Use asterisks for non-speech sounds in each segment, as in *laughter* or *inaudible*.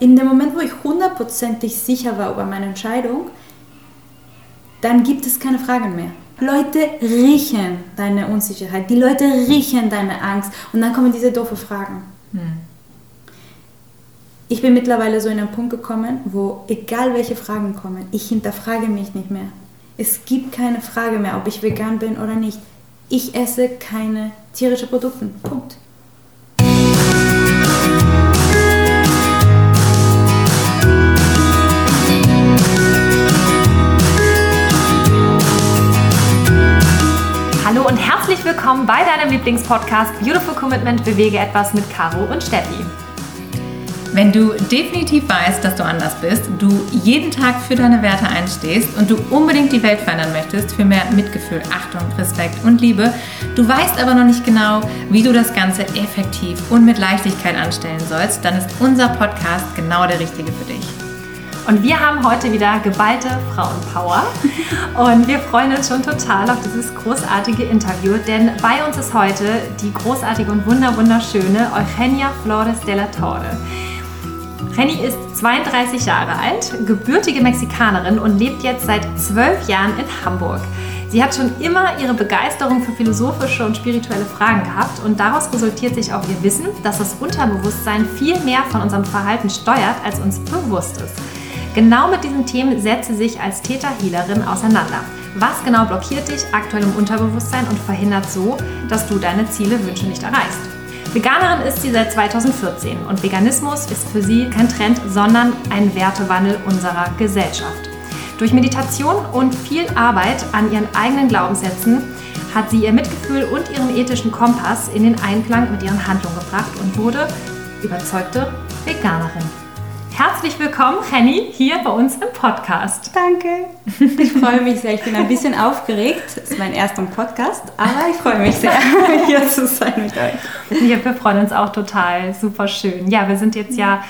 in dem Moment, wo ich hundertprozentig sicher war über meine Entscheidung, dann gibt es keine Fragen mehr. Leute riechen deine Unsicherheit, die Leute riechen deine Angst und dann kommen diese doofe Fragen. Hm. Ich bin mittlerweile so in einen Punkt gekommen, wo egal welche Fragen kommen, ich hinterfrage mich nicht mehr. Es gibt keine Frage mehr, ob ich vegan bin oder nicht. Ich esse keine tierischen Produkte. Punkt. Hallo und herzlich willkommen bei deinem Lieblingspodcast Beautiful Commitment Bewege etwas mit Caro und Steffi. Wenn du definitiv weißt, dass du anders bist, du jeden Tag für deine Werte einstehst und du unbedingt die Welt verändern möchtest für mehr Mitgefühl, Achtung, Respekt und Liebe, du weißt aber noch nicht genau, wie du das Ganze effektiv und mit Leichtigkeit anstellen sollst, dann ist unser Podcast genau der richtige für dich. Und wir haben heute wieder geballte Frauenpower. Und wir freuen uns schon total auf dieses großartige Interview, denn bei uns ist heute die großartige und wunderschöne Eugenia Flores de la Torre. Henny ist 32 Jahre alt, gebürtige Mexikanerin und lebt jetzt seit zwölf Jahren in Hamburg. Sie hat schon immer ihre Begeisterung für philosophische und spirituelle Fragen gehabt und daraus resultiert sich auch ihr Wissen, dass das Unterbewusstsein viel mehr von unserem Verhalten steuert, als uns bewusst ist. Genau mit diesen Themen setzt sie sich als Täter-Healerin auseinander. Was genau blockiert dich aktuell im Unterbewusstsein und verhindert so, dass du deine Ziele, Wünsche nicht erreichst? Veganerin ist sie seit 2014 und Veganismus ist für sie kein Trend, sondern ein Wertewandel unserer Gesellschaft. Durch Meditation und viel Arbeit an ihren eigenen Glaubenssätzen hat sie ihr Mitgefühl und ihren ethischen Kompass in den Einklang mit ihren Handlungen gebracht und wurde überzeugte Veganerin. Herzlich willkommen, Henny, hier bei uns im Podcast. Danke. Ich freue mich sehr. Ich bin ein bisschen aufgeregt. Es ist mein erster Podcast, aber ich freue mich sehr, *laughs* hier zu sein mit euch. Ja, wir freuen uns auch total. Super schön. Ja, wir sind jetzt ja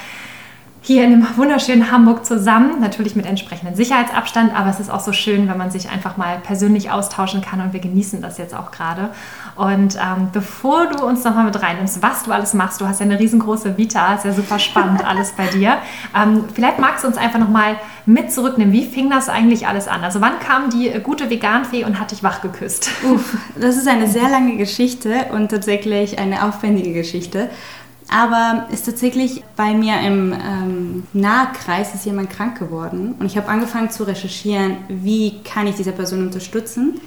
hier in dem wunderschönen Hamburg zusammen, natürlich mit entsprechendem Sicherheitsabstand, aber es ist auch so schön, wenn man sich einfach mal persönlich austauschen kann und wir genießen das jetzt auch gerade. Und ähm, bevor du uns nochmal mit reinnimmst, was du alles machst, du hast ja eine riesengroße Vita, ist ja super spannend *laughs* alles bei dir. Ähm, vielleicht magst du uns einfach nochmal mit zurücknehmen, wie fing das eigentlich alles an? Also wann kam die gute Veganfee und hat dich wach geküsst? Uff, das ist eine *laughs* sehr lange Geschichte und tatsächlich eine aufwendige Geschichte. Aber ist tatsächlich bei mir im ähm, Nahkreis ist jemand krank geworden und ich habe angefangen zu recherchieren, wie kann ich diese Person unterstützen,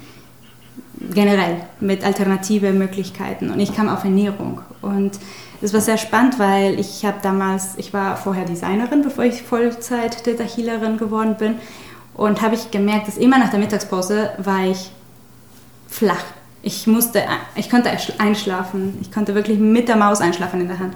generell mit alternative Möglichkeiten. Und ich kam auf Ernährung. Und das war sehr spannend, weil ich habe damals, ich war vorher Designerin, bevor ich Vollzeit Data Healerin geworden bin. Und habe ich gemerkt, dass immer nach der Mittagspause war ich flach ich musste, ich konnte einschlafen. Ich konnte wirklich mit der Maus einschlafen in der Hand.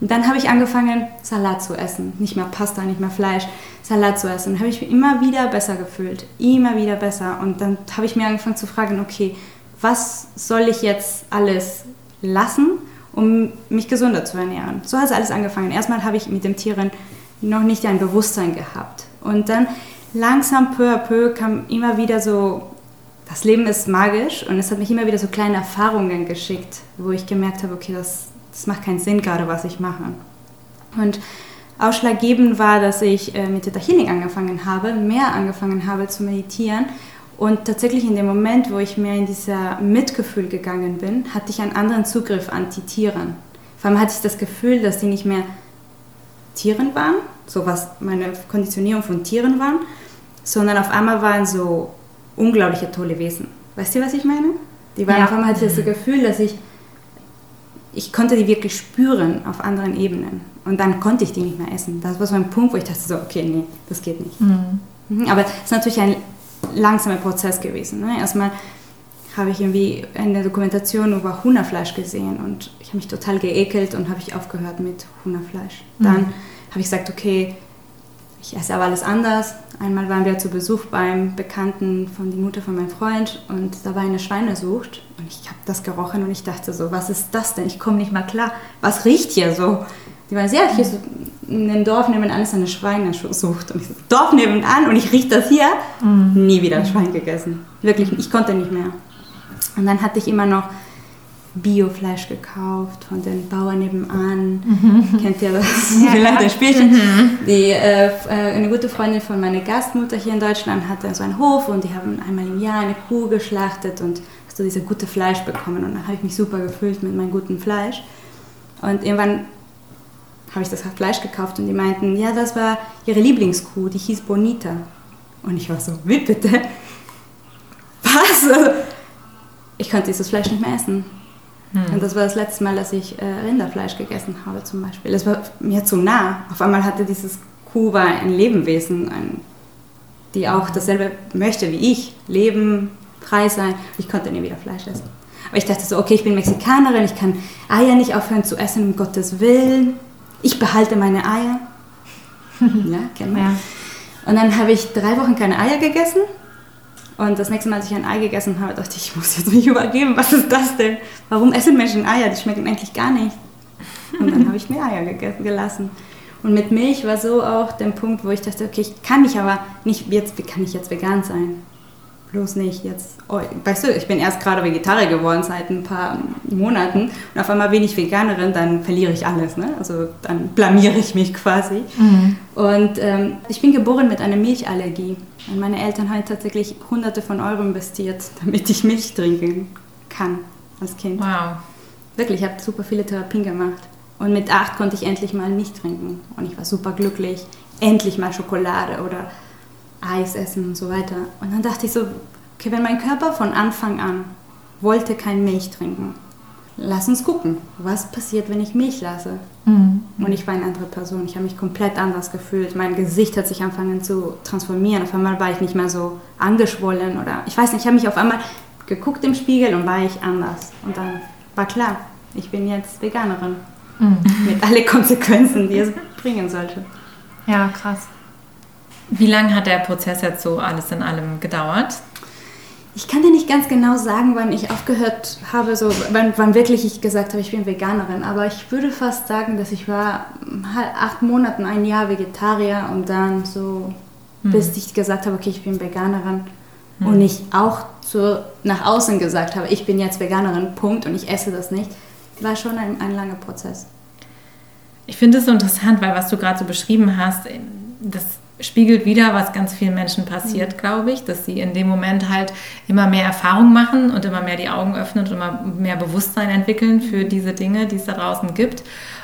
Und dann habe ich angefangen, Salat zu essen. Nicht mehr Pasta, nicht mehr Fleisch, Salat zu essen. Habe ich mich immer wieder besser gefühlt. Immer wieder besser. Und dann habe ich mir angefangen zu fragen, okay, was soll ich jetzt alles lassen, um mich gesunder zu ernähren? So hat es alles angefangen. Erstmal habe ich mit den Tieren noch nicht ein Bewusstsein gehabt. Und dann langsam, peu à peu, kam immer wieder so das Leben ist magisch und es hat mich immer wieder so kleine Erfahrungen geschickt, wo ich gemerkt habe, okay, das, das macht keinen Sinn gerade, was ich mache. Und ausschlaggebend war, dass ich äh, mit Theta Healing angefangen habe, mehr angefangen habe zu meditieren und tatsächlich in dem Moment, wo ich mehr in dieser Mitgefühl gegangen bin, hatte ich einen anderen Zugriff an die Tieren. Vor allem hatte ich das Gefühl, dass die nicht mehr Tieren waren, so was meine Konditionierung von Tieren waren, sondern auf einmal waren so unglaubliche tolle Wesen. Weißt du, was ich meine? Die waren ja. auf einmal hatte ich das Gefühl, dass ich ich konnte die wirklich spüren auf anderen Ebenen. Und dann konnte ich die nicht mehr essen. Das war so ein Punkt, wo ich dachte so, okay, nee, das geht nicht. Mhm. mhm aber es ist natürlich ein langsamer Prozess gewesen. Ne? Erstmal habe ich irgendwie eine Dokumentation über Hühnerfleisch gesehen und ich habe mich total geekelt und habe ich aufgehört mit Hühnerfleisch. Mhm. Dann habe ich gesagt, okay, ich esse aber alles anders. Einmal waren wir zu Besuch beim Bekannten von der Mutter von meinem Freund und da war eine Schweinesucht und ich habe das gerochen und ich dachte so, was ist das denn? Ich komme nicht mal klar. Was riecht hier so? Die waren sehr, hier so in dem Dorf nebenan ist eine Schweinesucht und ich so, Dorf nebenan und ich rieche das hier. Mhm. Nie wieder Schwein gegessen. Wirklich, ich konnte nicht mehr. Und dann hatte ich immer noch Biofleisch gekauft von den Bauern nebenan. Kennt ihr das? *laughs* Ja, Vielleicht das Spielchen. Die, äh, äh, eine gute Freundin von meiner Gastmutter hier in Deutschland hatte so einen Hof und die haben einmal im Jahr eine Kuh geschlachtet und hast du dieses gute Fleisch bekommen. Und dann habe ich mich super gefühlt mit meinem guten Fleisch. Und irgendwann habe ich das Fleisch gekauft und die meinten, ja, das war ihre Lieblingskuh, die hieß Bonita. Und ich war so, wie bitte? Was? Ich konnte dieses Fleisch nicht mehr essen. Hm. Und das war das letzte Mal, dass ich äh, Rinderfleisch gegessen habe zum Beispiel. Es war mir zu nah. Auf einmal hatte dieses Kuh war ein Lebenwesen, ein, die auch dasselbe möchte wie ich. Leben, frei sein. Ich konnte nie wieder Fleisch essen. Aber ich dachte so, okay, ich bin Mexikanerin, ich kann Eier nicht aufhören zu essen, um Gottes Willen. Ich behalte meine Eier. *laughs* ja, kennen wir. Ja. Und dann habe ich drei Wochen keine Eier gegessen. Und das nächste Mal, als ich ein Ei gegessen habe, dachte ich, ich muss jetzt mich übergeben. Was ist das denn? Warum essen Menschen Eier? Die schmecken eigentlich gar nicht. Und dann habe ich mir Eier gelassen. Und mit Milch war so auch der Punkt, wo ich dachte, okay, ich kann nicht, aber nicht jetzt, wie kann ich jetzt vegan sein? Bloß nicht jetzt, oh, weißt du, ich bin erst gerade Vegetarier geworden seit ein paar Monaten und auf einmal bin ich Veganerin, dann verliere ich alles, ne? also dann blamiere ich mich quasi. Mhm. Und ähm, ich bin geboren mit einer Milchallergie und meine Eltern haben tatsächlich hunderte von Euro investiert, damit ich Milch trinken kann als Kind. Wow. Wirklich, ich habe super viele Therapien gemacht. Und mit acht konnte ich endlich mal nicht trinken. Und ich war super glücklich. Endlich mal Schokolade oder Eis essen und so weiter. Und dann dachte ich so, okay, wenn mein Körper von Anfang an wollte kein Milch trinken, lass uns gucken, was passiert, wenn ich Milch lasse. Mhm. Und ich war eine andere Person. Ich habe mich komplett anders gefühlt. Mein Gesicht hat sich angefangen zu transformieren. Auf einmal war ich nicht mehr so angeschwollen oder ich weiß nicht, ich habe mich auf einmal geguckt im Spiegel und war ich anders. Und dann war klar, ich bin jetzt Veganerin. Mhm. Mit allen Konsequenzen, die es bringen sollte. Ja, krass. Wie lange hat der Prozess jetzt so alles in allem gedauert? Ich kann dir nicht ganz genau sagen, wann ich aufgehört habe, so, wann, wann wirklich ich gesagt habe, ich bin Veganerin. Aber ich würde fast sagen, dass ich war acht Monate, ein Jahr Vegetarier und dann so, hm. bis ich gesagt habe, okay, ich bin Veganerin. Hm. Und ich auch so nach außen gesagt habe, ich bin jetzt Veganerin, Punkt, und ich esse das nicht, war schon ein, ein langer Prozess. Ich finde es so interessant, weil was du gerade so beschrieben hast, das spiegelt wieder, was ganz vielen Menschen passiert, mhm. glaube ich, dass sie in dem Moment halt immer mehr Erfahrung machen und immer mehr die Augen öffnen und immer mehr Bewusstsein entwickeln für mhm. diese Dinge, die es da draußen gibt.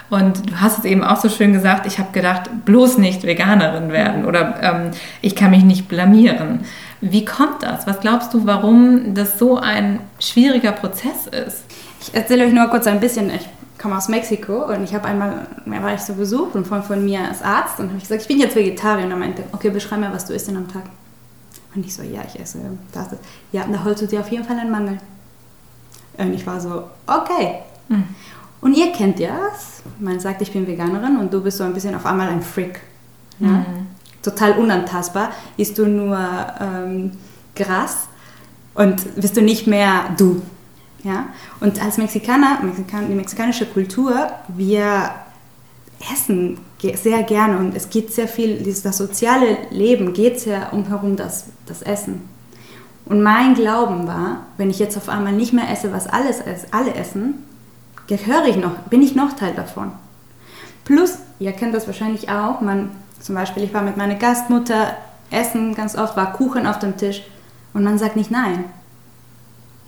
Und du hast es eben auch so schön gesagt, ich habe gedacht, bloß nicht Veganerin werden mhm. oder ähm, ich kann mich nicht blamieren. Wie kommt das? Was glaubst du, warum das so ein schwieriger Prozess ist? Ich erzähle euch nur kurz ein bisschen. Ich komme aus Mexiko und ich habe einmal, da war ich so besucht und von, von mir als Arzt und habe ich gesagt, ich bin jetzt Vegetarier und er meinte, okay, beschreib mir, was du isst denn am Tag. Und ich so, ja, ich esse das. Ja, da holst du dir auf jeden Fall einen Mangel. Und ich war so, okay. Mhm. Und ihr kennt ja es. Man sagt, ich bin Veganerin und du bist so ein bisschen auf einmal ein Freak. Ja? Mhm. Total unantastbar. Isst du nur ähm, Gras und bist du nicht mehr du. Ja? Und als Mexikaner, Mexikan die mexikanische Kultur, wir essen sehr gerne und es geht sehr viel, das soziale Leben geht sehr umherum das, das Essen. Und mein Glauben war, wenn ich jetzt auf einmal nicht mehr esse, was alles alle essen, gehöre ich noch, bin ich noch Teil davon. Plus, ihr kennt das wahrscheinlich auch, man, zum Beispiel, ich war mit meiner Gastmutter essen, ganz oft war Kuchen auf dem Tisch und man sagt nicht nein.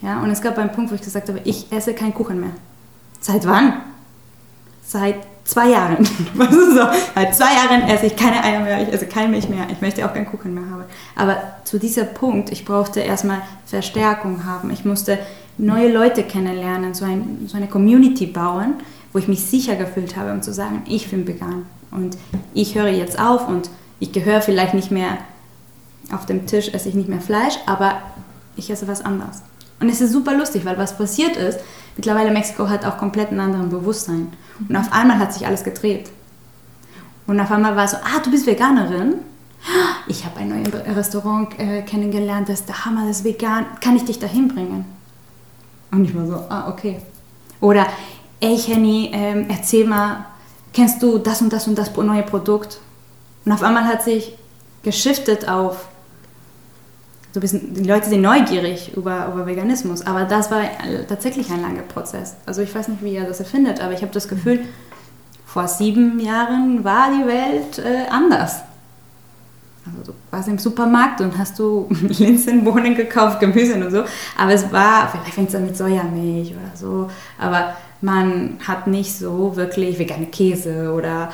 Ja, und es gab einen Punkt, wo ich gesagt habe, ich esse keinen Kuchen mehr. Seit wann? Seit zwei Jahren. *laughs* Was ist so? Seit zwei Jahren esse ich keine Eier mehr, ich esse keine Milch mehr, ich möchte auch keinen Kuchen mehr haben. Aber zu diesem Punkt, ich brauchte erstmal Verstärkung haben. Ich musste neue Leute kennenlernen, so, ein, so eine Community bauen, wo ich mich sicher gefühlt habe, um zu sagen, ich bin vegan. Und ich höre jetzt auf und ich gehöre vielleicht nicht mehr auf dem Tisch, esse ich nicht mehr Fleisch, aber ich esse was anderes. Und es ist super lustig, weil was passiert ist, mittlerweile Mexiko hat auch komplett einen anderen Bewusstsein. Und auf einmal hat sich alles gedreht. Und auf einmal war es so, ah, du bist Veganerin? Ich habe ein neues Restaurant äh, kennengelernt, das ist der Hammer, das ist vegan. Kann ich dich dahin bringen? Und ich war so, ah, okay. Oder, ey Henny, ähm, erzähl mal, kennst du das und das und das neue Produkt? Und auf einmal hat sich geschiftet auf, so bisschen, die Leute sind neugierig über, über Veganismus, aber das war tatsächlich ein langer Prozess. Also ich weiß nicht, wie ihr das erfindet, aber ich habe das Gefühl, vor sieben Jahren war die Welt äh, anders. Also du warst im Supermarkt und hast du *laughs* Linsen, Bohnen gekauft, Gemüse und so, aber es war, vielleicht fängt es an mit Sojamilch oder so, aber man hat nicht so wirklich vegane Käse oder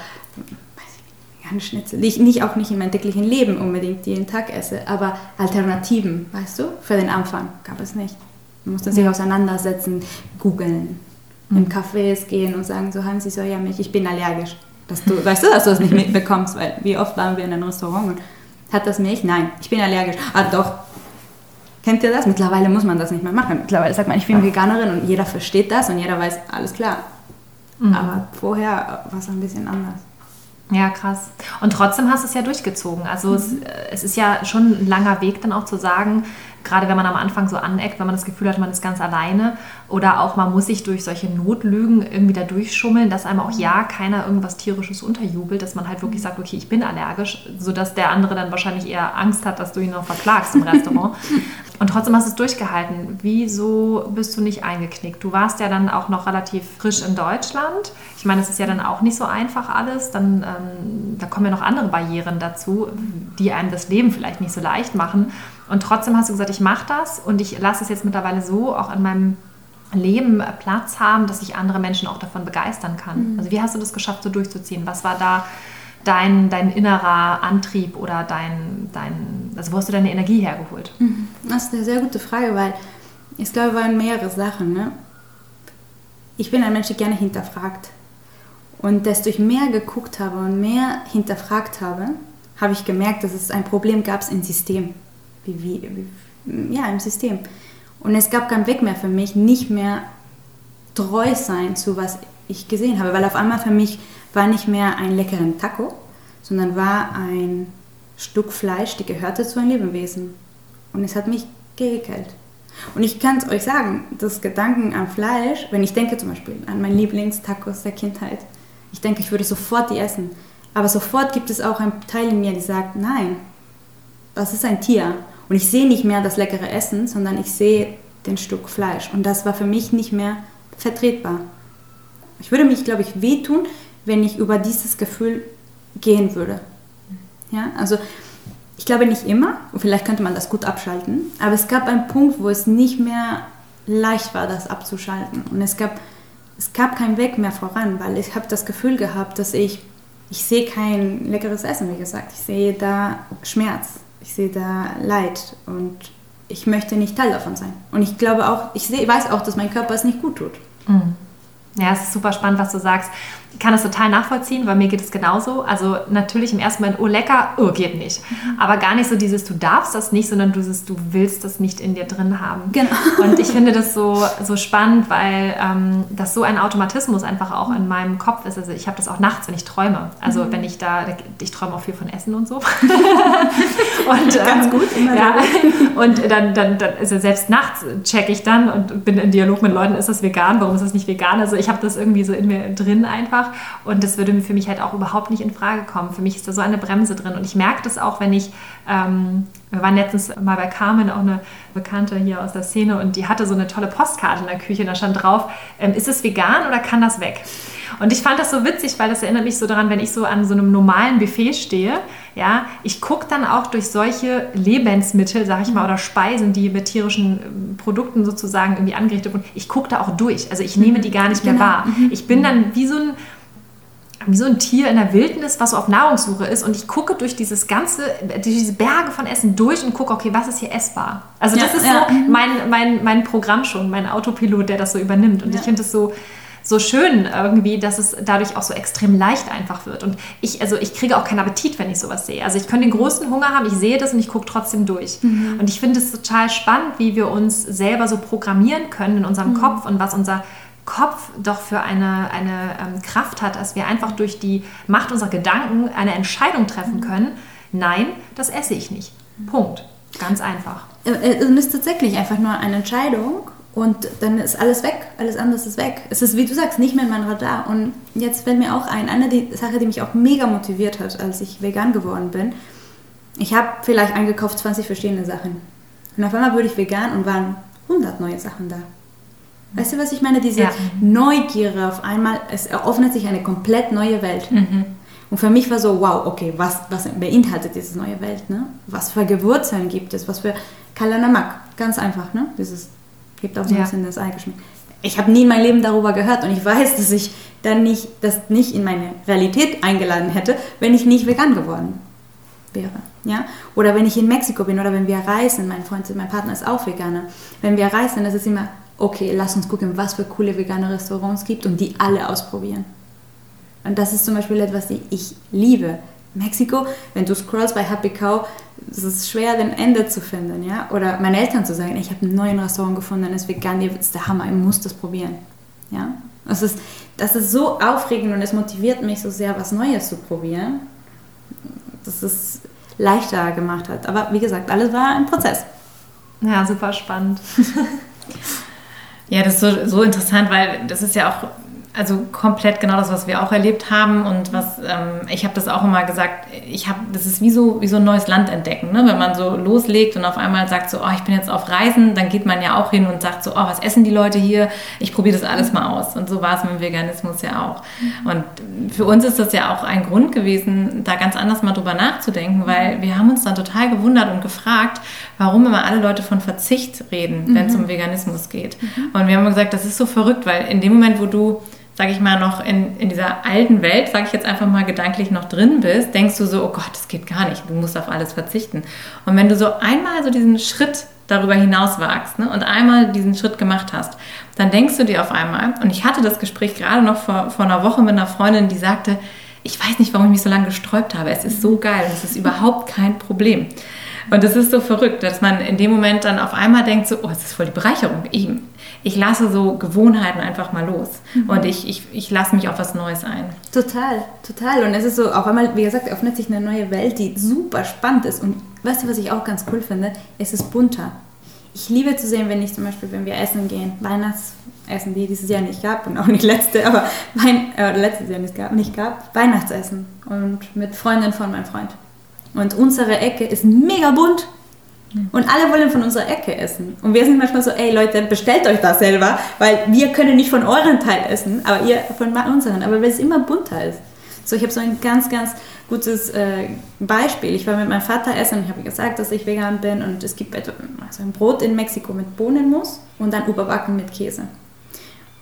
vegane Schnitzel, die ich nicht, auch nicht in meinem täglichen Leben unbedingt jeden Tag esse, aber Alternativen, weißt du, für den Anfang gab es nicht. Man musste sich auseinandersetzen, googeln, mhm. in Cafés gehen und sagen, so haben Sie Sojamilch, ich bin allergisch. Dass du, weißt du, dass du das nicht mitbekommst, weil wie oft waren wir in einem Restaurant und hat das Milch? Nein, ich bin allergisch. Ah doch, Kennt ihr das? Mittlerweile muss man das nicht mehr machen. Mittlerweile sagt man, ich bin Veganerin und jeder versteht das und jeder weiß, alles klar. Mhm. Aber vorher war es ein bisschen anders. Ja, krass. Und trotzdem hast du es ja durchgezogen. Also mhm. es, es, ist ja schon ein langer Weg dann auch zu sagen, gerade wenn man am Anfang so aneckt, wenn man das Gefühl hat, man ist ganz alleine oder auch man muss sich durch solche Notlügen irgendwie da durchschummeln, dass einem auch ja keiner irgendwas tierisches unterjubelt, dass man halt wirklich sagt, okay, ich bin allergisch, sodass der andere dann wahrscheinlich eher Angst hat, dass du ihn noch verklagst im Restaurant. *laughs* Und trotzdem hast du es durchgehalten. Wieso bist du nicht eingeknickt? Du warst ja dann auch noch relativ frisch in Deutschland. Ich meine, es ist ja dann auch nicht so einfach alles. Dann, ähm, da kommen ja noch andere Barrieren dazu, die einem das Leben vielleicht nicht so leicht machen. Und trotzdem hast du gesagt, ich mache das und ich lasse es jetzt mittlerweile so auch in meinem Leben Platz haben, dass ich andere Menschen auch davon begeistern kann. Mhm. Also wie hast du das geschafft, so durchzuziehen? Was war da dein, dein innerer Antrieb oder dein, dein, also wo hast du deine Energie hergeholt? Mhm. Das ist eine sehr gute Frage, weil ich glaube, es waren mehrere Sachen. Ne? Ich bin ein Mensch, der gerne hinterfragt. Und desto ich mehr geguckt habe und mehr hinterfragt habe, habe ich gemerkt, dass es ein Problem gab im System wie, wie, wie, ja, im System. Und es gab keinen Weg mehr für mich, nicht mehr treu sein zu was ich gesehen habe, weil auf einmal für mich war nicht mehr ein leckeren Taco, sondern war ein Stück Fleisch, die gehörte zu einem Lebewesen. Und es hat mich geekelt. Und ich kann es euch sagen, das Gedanken an Fleisch, wenn ich denke zum Beispiel an meinen Lieblingstacos der Kindheit, ich denke, ich würde sofort die essen. Aber sofort gibt es auch einen Teil in mir, der sagt, nein, das ist ein Tier. Und ich sehe nicht mehr das leckere Essen, sondern ich sehe den Stück Fleisch. Und das war für mich nicht mehr vertretbar. Ich würde mich, glaube ich, wehtun, wenn ich über dieses Gefühl gehen würde. Ja, also ich glaube nicht immer, vielleicht könnte man das gut abschalten, aber es gab einen Punkt, wo es nicht mehr leicht war, das abzuschalten. Und es gab, es gab keinen Weg mehr voran, weil ich habe das Gefühl gehabt, dass ich, ich sehe kein leckeres Essen, wie gesagt, ich sehe da Schmerz ich sehe da Leid und ich möchte nicht Teil davon sein. Und ich glaube auch, ich sehe, weiß auch, dass mein Körper es nicht gut tut. Mhm. Ja, es ist super spannend, was du sagst. Ich kann das total nachvollziehen, weil mir geht es genauso. Also natürlich im ersten Moment, oh lecker, oh geht nicht. Mhm. Aber gar nicht so dieses, du darfst das nicht, sondern du, du willst das nicht in dir drin haben. Genau. Und ich finde das so, so spannend, weil ähm, das so ein Automatismus einfach auch in meinem Kopf ist. Also ich habe das auch nachts, wenn ich träume. Also mhm. wenn ich da, ich träume auch viel von Essen und so. *laughs* und, Ganz ähm, gut. Immer ja, und dann, dann, dann also selbst nachts checke ich dann und bin in Dialog mit Leuten, ist das vegan, warum ist das nicht vegan? Also ich habe das irgendwie so in mir drin einfach und das würde für mich halt auch überhaupt nicht in Frage kommen. Für mich ist da so eine Bremse drin und ich merke das auch, wenn ich, ähm, wir waren letztens mal bei Carmen, auch eine Bekannte hier aus der Szene und die hatte so eine tolle Postkarte in der Küche und da stand drauf, ähm, ist es vegan oder kann das weg? Und ich fand das so witzig, weil das erinnert mich so daran, wenn ich so an so einem normalen Buffet stehe, ja, ich gucke dann auch durch solche Lebensmittel, sag ich mal, oder Speisen, die mit tierischen ähm, Produkten sozusagen irgendwie angerichtet wurden, ich gucke da auch durch. Also ich nehme die gar nicht mehr genau. wahr. Mhm. Ich bin dann wie so ein wie so ein Tier in der Wildnis, was so auf Nahrungssuche ist und ich gucke durch dieses ganze, durch diese Berge von Essen durch und gucke, okay, was ist hier essbar? Also das ja, ist ja. so mein, mein, mein Programm schon, mein Autopilot, der das so übernimmt und ja. ich finde es so, so schön irgendwie, dass es dadurch auch so extrem leicht einfach wird. Und ich, also ich kriege auch keinen Appetit, wenn ich sowas sehe. Also ich könnte den großen Hunger haben, ich sehe das und ich gucke trotzdem durch. Mhm. Und ich finde es total spannend, wie wir uns selber so programmieren können in unserem mhm. Kopf und was unser Kopf doch für eine, eine ähm, Kraft hat, dass wir einfach durch die Macht unserer Gedanken eine Entscheidung treffen können. Nein, das esse ich nicht. Punkt. Ganz einfach. Äh, äh, es ist tatsächlich einfach nur eine Entscheidung und dann ist alles weg, alles anderes ist weg. Es ist, wie du sagst, nicht mehr in meinem Radar. Und jetzt fällt mir auch ein, eine die Sache, die mich auch mega motiviert hat, als ich vegan geworden bin. Ich habe vielleicht eingekauft 20 verschiedene Sachen. Und auf einmal wurde ich vegan und waren 100 neue Sachen da. Weißt du, was ich meine? Diese Ja. Neugier auf einmal, es eröffnet sich eine komplett neue Welt. Und für mich war so, wow, okay, was, was beinhaltet diese neue Welt? Ne? Was für Gewürzen gibt es? Was für Kalanamak? Ganz einfach, ne? Dieses gibt auch so ein Ja. bisschen das Eigenschmack. Ich habe nie in meinem Leben darüber gehört und ich weiß, dass ich dann nicht, das nicht in meine Realität eingeladen hätte, wenn ich nicht vegan geworden wäre. Ja? Oder wenn ich in Mexiko bin oder wenn wir reisen, mein Freund, mein Partner ist auch Veganer. Wenn wir reisen, das ist immer, okay, lass uns gucken, was für coole vegane Restaurants gibt und die alle ausprobieren. Und das ist zum Beispiel etwas, die ich liebe. Mexiko, wenn du scrollst bei Happy Cow, es ist schwer, den Ende zu finden, ja? Oder meinen Eltern zu sagen, ich habe einen neuen Restaurant gefunden, das ist vegan, das ist der Hammer, ich muss das probieren, ja? Das ist, das ist so aufregend und es motiviert mich so sehr, was Neues zu probieren, dass es leichter gemacht hat. Aber wie gesagt, alles war ein Prozess. Ja, super spannend. *laughs* Ja, das ist so, so interessant, weil das ist ja auch also komplett genau das, was wir auch erlebt haben und was ähm, ich habe das auch immer gesagt. Ich habe, das ist wie so wie so ein neues Land entdecken, ne? wenn man so loslegt und auf einmal sagt so, oh, ich bin jetzt auf Reisen, dann geht man ja auch hin und sagt so, oh, was essen die Leute hier? Ich probiere das alles mal aus. Und so war es mit dem Veganismus ja auch. Und für uns ist das ja auch ein Grund gewesen, da ganz anders mal drüber nachzudenken, weil wir haben uns dann total gewundert und gefragt, warum immer alle Leute von Verzicht reden, wenn es um Veganismus geht. Und wir haben gesagt, das ist so verrückt, weil in dem Moment, wo du sage ich mal, noch in, in dieser alten Welt, sage ich jetzt einfach mal gedanklich noch drin bist, denkst du so, oh Gott, das geht gar nicht, du musst auf alles verzichten. Und wenn du so einmal so diesen Schritt darüber hinaus wagst ne, und einmal diesen Schritt gemacht hast, dann denkst du dir auf einmal, und ich hatte das Gespräch gerade noch vor, vor einer Woche mit einer Freundin, die sagte, ich weiß nicht, warum ich mich so lange gesträubt habe, es ist so geil, es ist überhaupt kein Problem. Und das ist so verrückt, dass man in dem Moment dann auf einmal denkt, so, oh, es ist voll die Bereicherung. Ich, ich lasse so Gewohnheiten einfach mal los. Und ich, ich, ich lasse mich auf was Neues ein. Total, total. Und es ist so, auf einmal, wie gesagt, öffnet sich eine neue Welt, die super spannend ist. Und weißt du, was ich auch ganz cool finde? Es ist bunter. Ich liebe zu sehen, wenn ich zum Beispiel, wenn wir essen gehen, Weihnachtsessen, die dieses Jahr nicht gab und auch nicht letzte, aber Wein, äh, letztes Jahr nicht gab, nicht gab, Weihnachtsessen und mit Freundin von meinem Freund. Und unsere Ecke ist mega bunt. Und alle wollen von unserer Ecke essen. Und wir sind manchmal so, ey Leute, bestellt euch das selber, weil wir können nicht von euren Teil essen, aber ihr von unseren. Aber weil es immer bunter ist. So, ich habe so ein ganz, ganz gutes äh, Beispiel. Ich war mit meinem Vater essen und ich habe gesagt, dass ich vegan bin und es gibt etwa, also ein Brot in Mexiko mit Bohnenmus und dann überbacken mit Käse.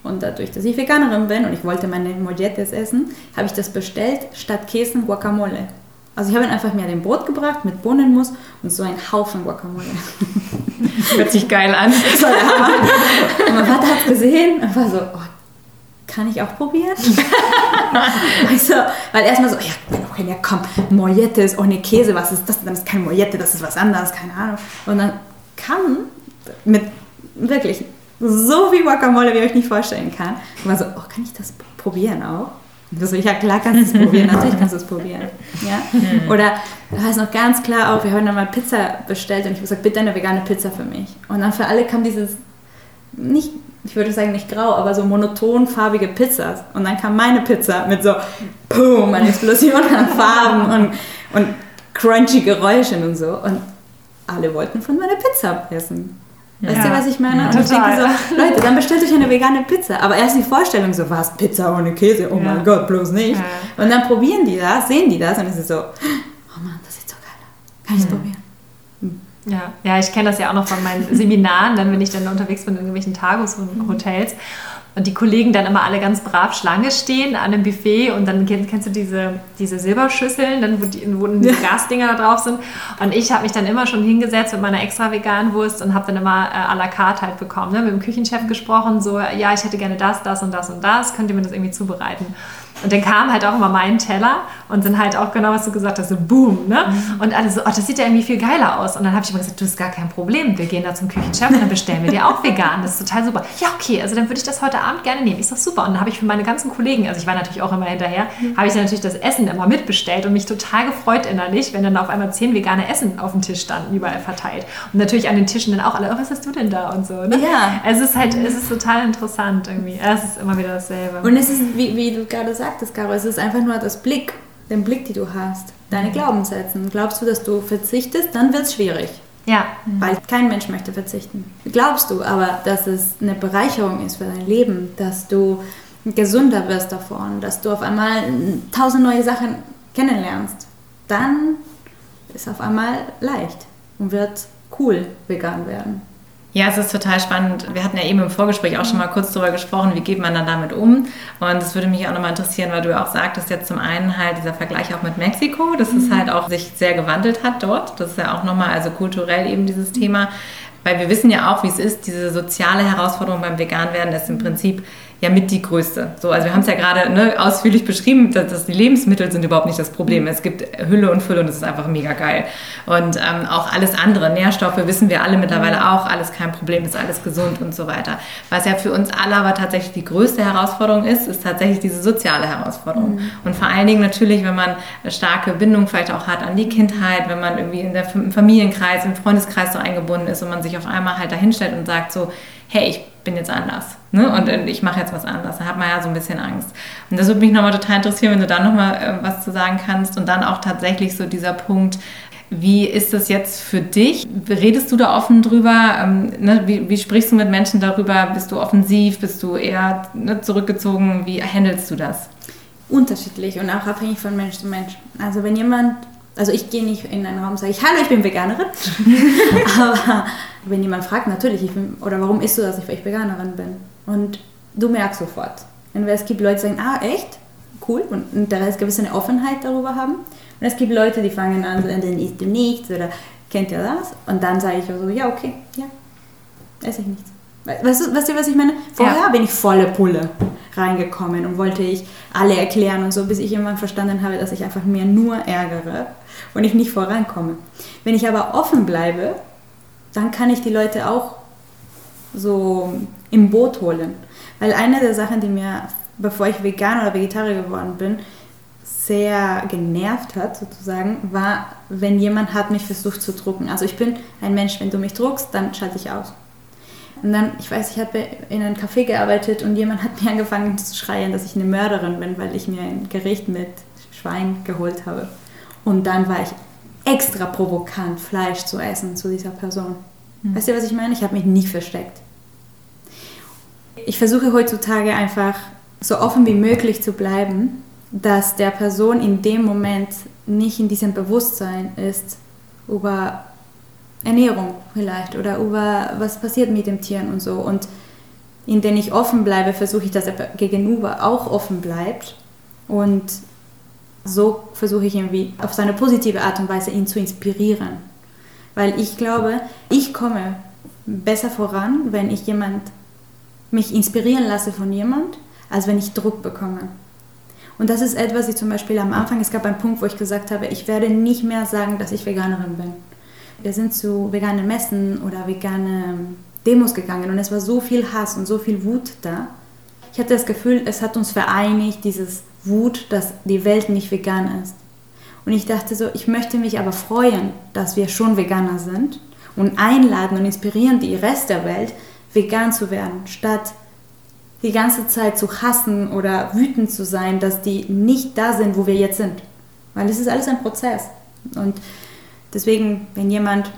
Und dadurch, dass ich Veganerin bin und ich wollte meine Molletes essen, habe ich das bestellt statt Käse Guacamole. Also ich habe einfach mir den Brot gebracht mit Bohnenmus und so einen Haufen Guacamole. *laughs* Hört sich geil an. Das war der Hammer. Und mein Vater hat es gesehen und war so, oh, kann ich auch probieren? *laughs* also, weil erstmal so, ja, okay, ja komm, Molletes ohne Käse, was ist das? Dann ist kein Mollette, das ist was anderes, keine Ahnung. Und dann kam mit wirklich so viel Guacamole, wie ich euch nicht vorstellen kann. Und war so, oh, kann ich das probieren auch? So, ja klar kannst du es *laughs* probieren, natürlich kannst du es probieren. Ja? Oder da ist noch ganz klar auch, wir haben dann mal Pizza bestellt und ich habe gesagt, bitte eine vegane Pizza für mich. Und dann für alle kam dieses, nicht, ich würde sagen nicht grau, aber so monotonfarbige Pizzas. Und dann kam meine Pizza mit so, boom, eine Explosion an Farben und, und crunchy Geräuschen und so. Und alle wollten von meiner Pizza essen. Weißt Ja. du, was ich meine? Ja, und ich denke so, Leute, dann bestellt euch eine vegane Pizza. Aber erst die Vorstellung so, was, Pizza ohne Käse? Oh Ja. mein Gott, bloß nicht. Und dann probieren die das, sehen die das und es ist so, oh Mann, das sieht so geil aus. Kann ich es probieren? Ja, ja ich kenne das ja auch noch von meinen Seminaren, dann wenn ich dann unterwegs bin in irgendwelchen Tageshotels und die Kollegen dann immer alle ganz brav Schlange stehen an einem Buffet und dann kennst, kennst du diese, diese Silberschüsseln, dann wo, die, wo diese Gasdinger da drauf sind und ich habe mich dann immer schon hingesetzt mit meiner extra veganen Wurst und habe dann immer äh, à la carte halt bekommen, ne? mit dem Küchenchef gesprochen, so ja, ich hätte gerne das, das und das und das, könnt ihr mir das irgendwie zubereiten? Und dann kam halt auch immer mein Teller und dann halt auch genau, was du gesagt hast, so boom, ne? Und alle so, oh, das sieht ja irgendwie viel geiler aus. Und dann habe ich immer gesagt, du hast gar kein Problem, wir gehen da zum Küchenchef und dann bestellen wir dir auch vegan. Das ist total super. Ja, okay, also dann würde ich das heute Abend gerne nehmen. Ich sag super. Und dann habe ich für meine ganzen Kollegen, also ich war natürlich auch immer hinterher, habe ich dann natürlich das Essen immer mitbestellt und mich total gefreut innerlich, wenn dann auf einmal zehn vegane Essen auf dem Tisch standen, überall verteilt. Und natürlich an den Tischen dann auch alle, oh, was hast du denn da und so, ne? Ja. Es ist halt, es ist total interessant irgendwie. Es ist immer wieder dasselbe. Und es ist, wie, wie du gerade sagtest, Caro, es ist einfach nur das Blick, den Blick, den du hast, deine Glaubenssätze. Glaubst du, dass du verzichtest, dann wird es schwierig. Ja. Weil kein Mensch möchte verzichten. Glaubst du aber, dass es eine Bereicherung ist für dein Leben, dass du gesünder wirst davon, dass du auf einmal tausend neue Sachen kennenlernst, dann ist auf einmal leicht und wird cool vegan werden. Ja, es ist total spannend. Wir hatten ja eben im Vorgespräch auch schon mal kurz darüber gesprochen, wie geht man dann damit um. Und es würde mich auch nochmal interessieren, weil du ja auch sagtest, jetzt zum einen halt dieser Vergleich auch mit Mexiko, dass es halt auch sich sehr gewandelt hat dort. Das ist ja auch nochmal, also kulturell eben dieses Thema. Weil wir wissen ja auch, wie es ist, diese soziale Herausforderung beim Veganwerden ist im Prinzip ja mit die größte. So, also wir haben es ja gerade ne, ausführlich beschrieben, dass, dass, die Lebensmittel sind überhaupt nicht das Problem. Es gibt Hülle und Fülle und es ist einfach mega geil. Und ähm, auch alles andere, Nährstoffe wissen wir alle mittlerweile auch, alles kein Problem, ist alles gesund und so weiter. Was ja für uns alle aber tatsächlich die größte Herausforderung ist, ist tatsächlich diese soziale Herausforderung. Mhm. Und vor allen Dingen natürlich, wenn man eine starke Bindung vielleicht auch hat an die Kindheit, wenn man irgendwie in der, im Familienkreis, im Freundeskreis so eingebunden ist und man sich auf einmal halt dahinstellt und sagt so, hey, ich bin jetzt anders ne? und ich mache jetzt was anderes. Da hat man ja so ein bisschen Angst. Und das würde mich nochmal total interessieren, wenn du da nochmal äh, was zu sagen kannst. Und dann auch tatsächlich so dieser Punkt, wie ist das jetzt für dich? Redest du da offen drüber? Ähm, ne? wie, wie, sprichst du mit Menschen darüber? Bist du offensiv? Bist du eher ne, zurückgezogen? Wie handelst du das? Unterschiedlich und auch abhängig von Mensch zu Mensch. Also wenn jemand also ich gehe nicht in einen Raum und sage ich, hallo, ich bin Veganerin. *laughs* Aber wenn jemand fragt, natürlich, ich bin, oder warum isst du das, weil ich Veganerin bin? Und du merkst sofort. Und es gibt Leute, die sagen, ah, echt? Cool. Und, und da ist gewisse eine Offenheit darüber haben. Und es gibt Leute, die fangen an, dann isst du nichts oder kennt ihr das? Und dann sage ich so, ja, okay, ja, esse ich nichts. Weißt du, weißt du, was ich meine? Vorher ja. bin ich volle Pulle reingekommen und wollte ich alle erklären und so, bis ich irgendwann verstanden habe, dass ich einfach mir nur ärgere und ich nicht vorankomme. Wenn ich aber offen bleibe, dann kann ich die Leute auch so im Boot holen. Weil eine der Sachen, die mir, bevor ich vegan oder Vegetarier geworden bin, sehr genervt hat, sozusagen, war, wenn jemand hat mich versucht zu drucken. Also ich bin ein Mensch, wenn du mich druckst, dann schalte ich aus. Und dann, ich weiß, ich habe in einem Café gearbeitet und jemand hat mir angefangen zu schreien, dass ich eine Mörderin bin, weil ich mir ein Gericht mit Schwein geholt habe. Und dann war ich extra provokant, Fleisch zu essen zu dieser Person. Mhm. Weißt du, was ich meine? Ich habe mich nicht versteckt. Ich versuche heutzutage einfach so offen wie möglich zu bleiben, dass der Person in dem Moment nicht in diesem Bewusstsein ist über Ernährung vielleicht oder über was passiert mit dem Tieren und so. Und indem ich offen bleibe, versuche ich, dass er gegenüber auch offen bleibt. Und so versuche ich irgendwie auf seine positive Art und Weise ihn zu inspirieren. Weil ich glaube, ich komme besser voran, wenn ich jemand mich inspirieren lasse von jemand, als wenn ich Druck bekomme. Und das ist etwas, ich zum Beispiel am Anfang, es gab einen Punkt, wo ich gesagt habe, ich werde nicht mehr sagen, dass ich Veganerin bin. Wir sind zu veganen Messen oder veganen Demos gegangen und es war so viel Hass und so viel Wut da. Ich hatte das Gefühl, es hat uns vereinigt, dieses Wut, dass die Welt nicht vegan ist. Und ich dachte so, ich möchte mich aber freuen, dass wir schon Veganer sind und einladen und inspirieren die Rest der Welt, vegan zu werden, statt die ganze Zeit zu hassen oder wütend zu sein, dass die nicht da sind, wo wir jetzt sind. Weil es ist alles ein Prozess. Und deswegen, wenn jemand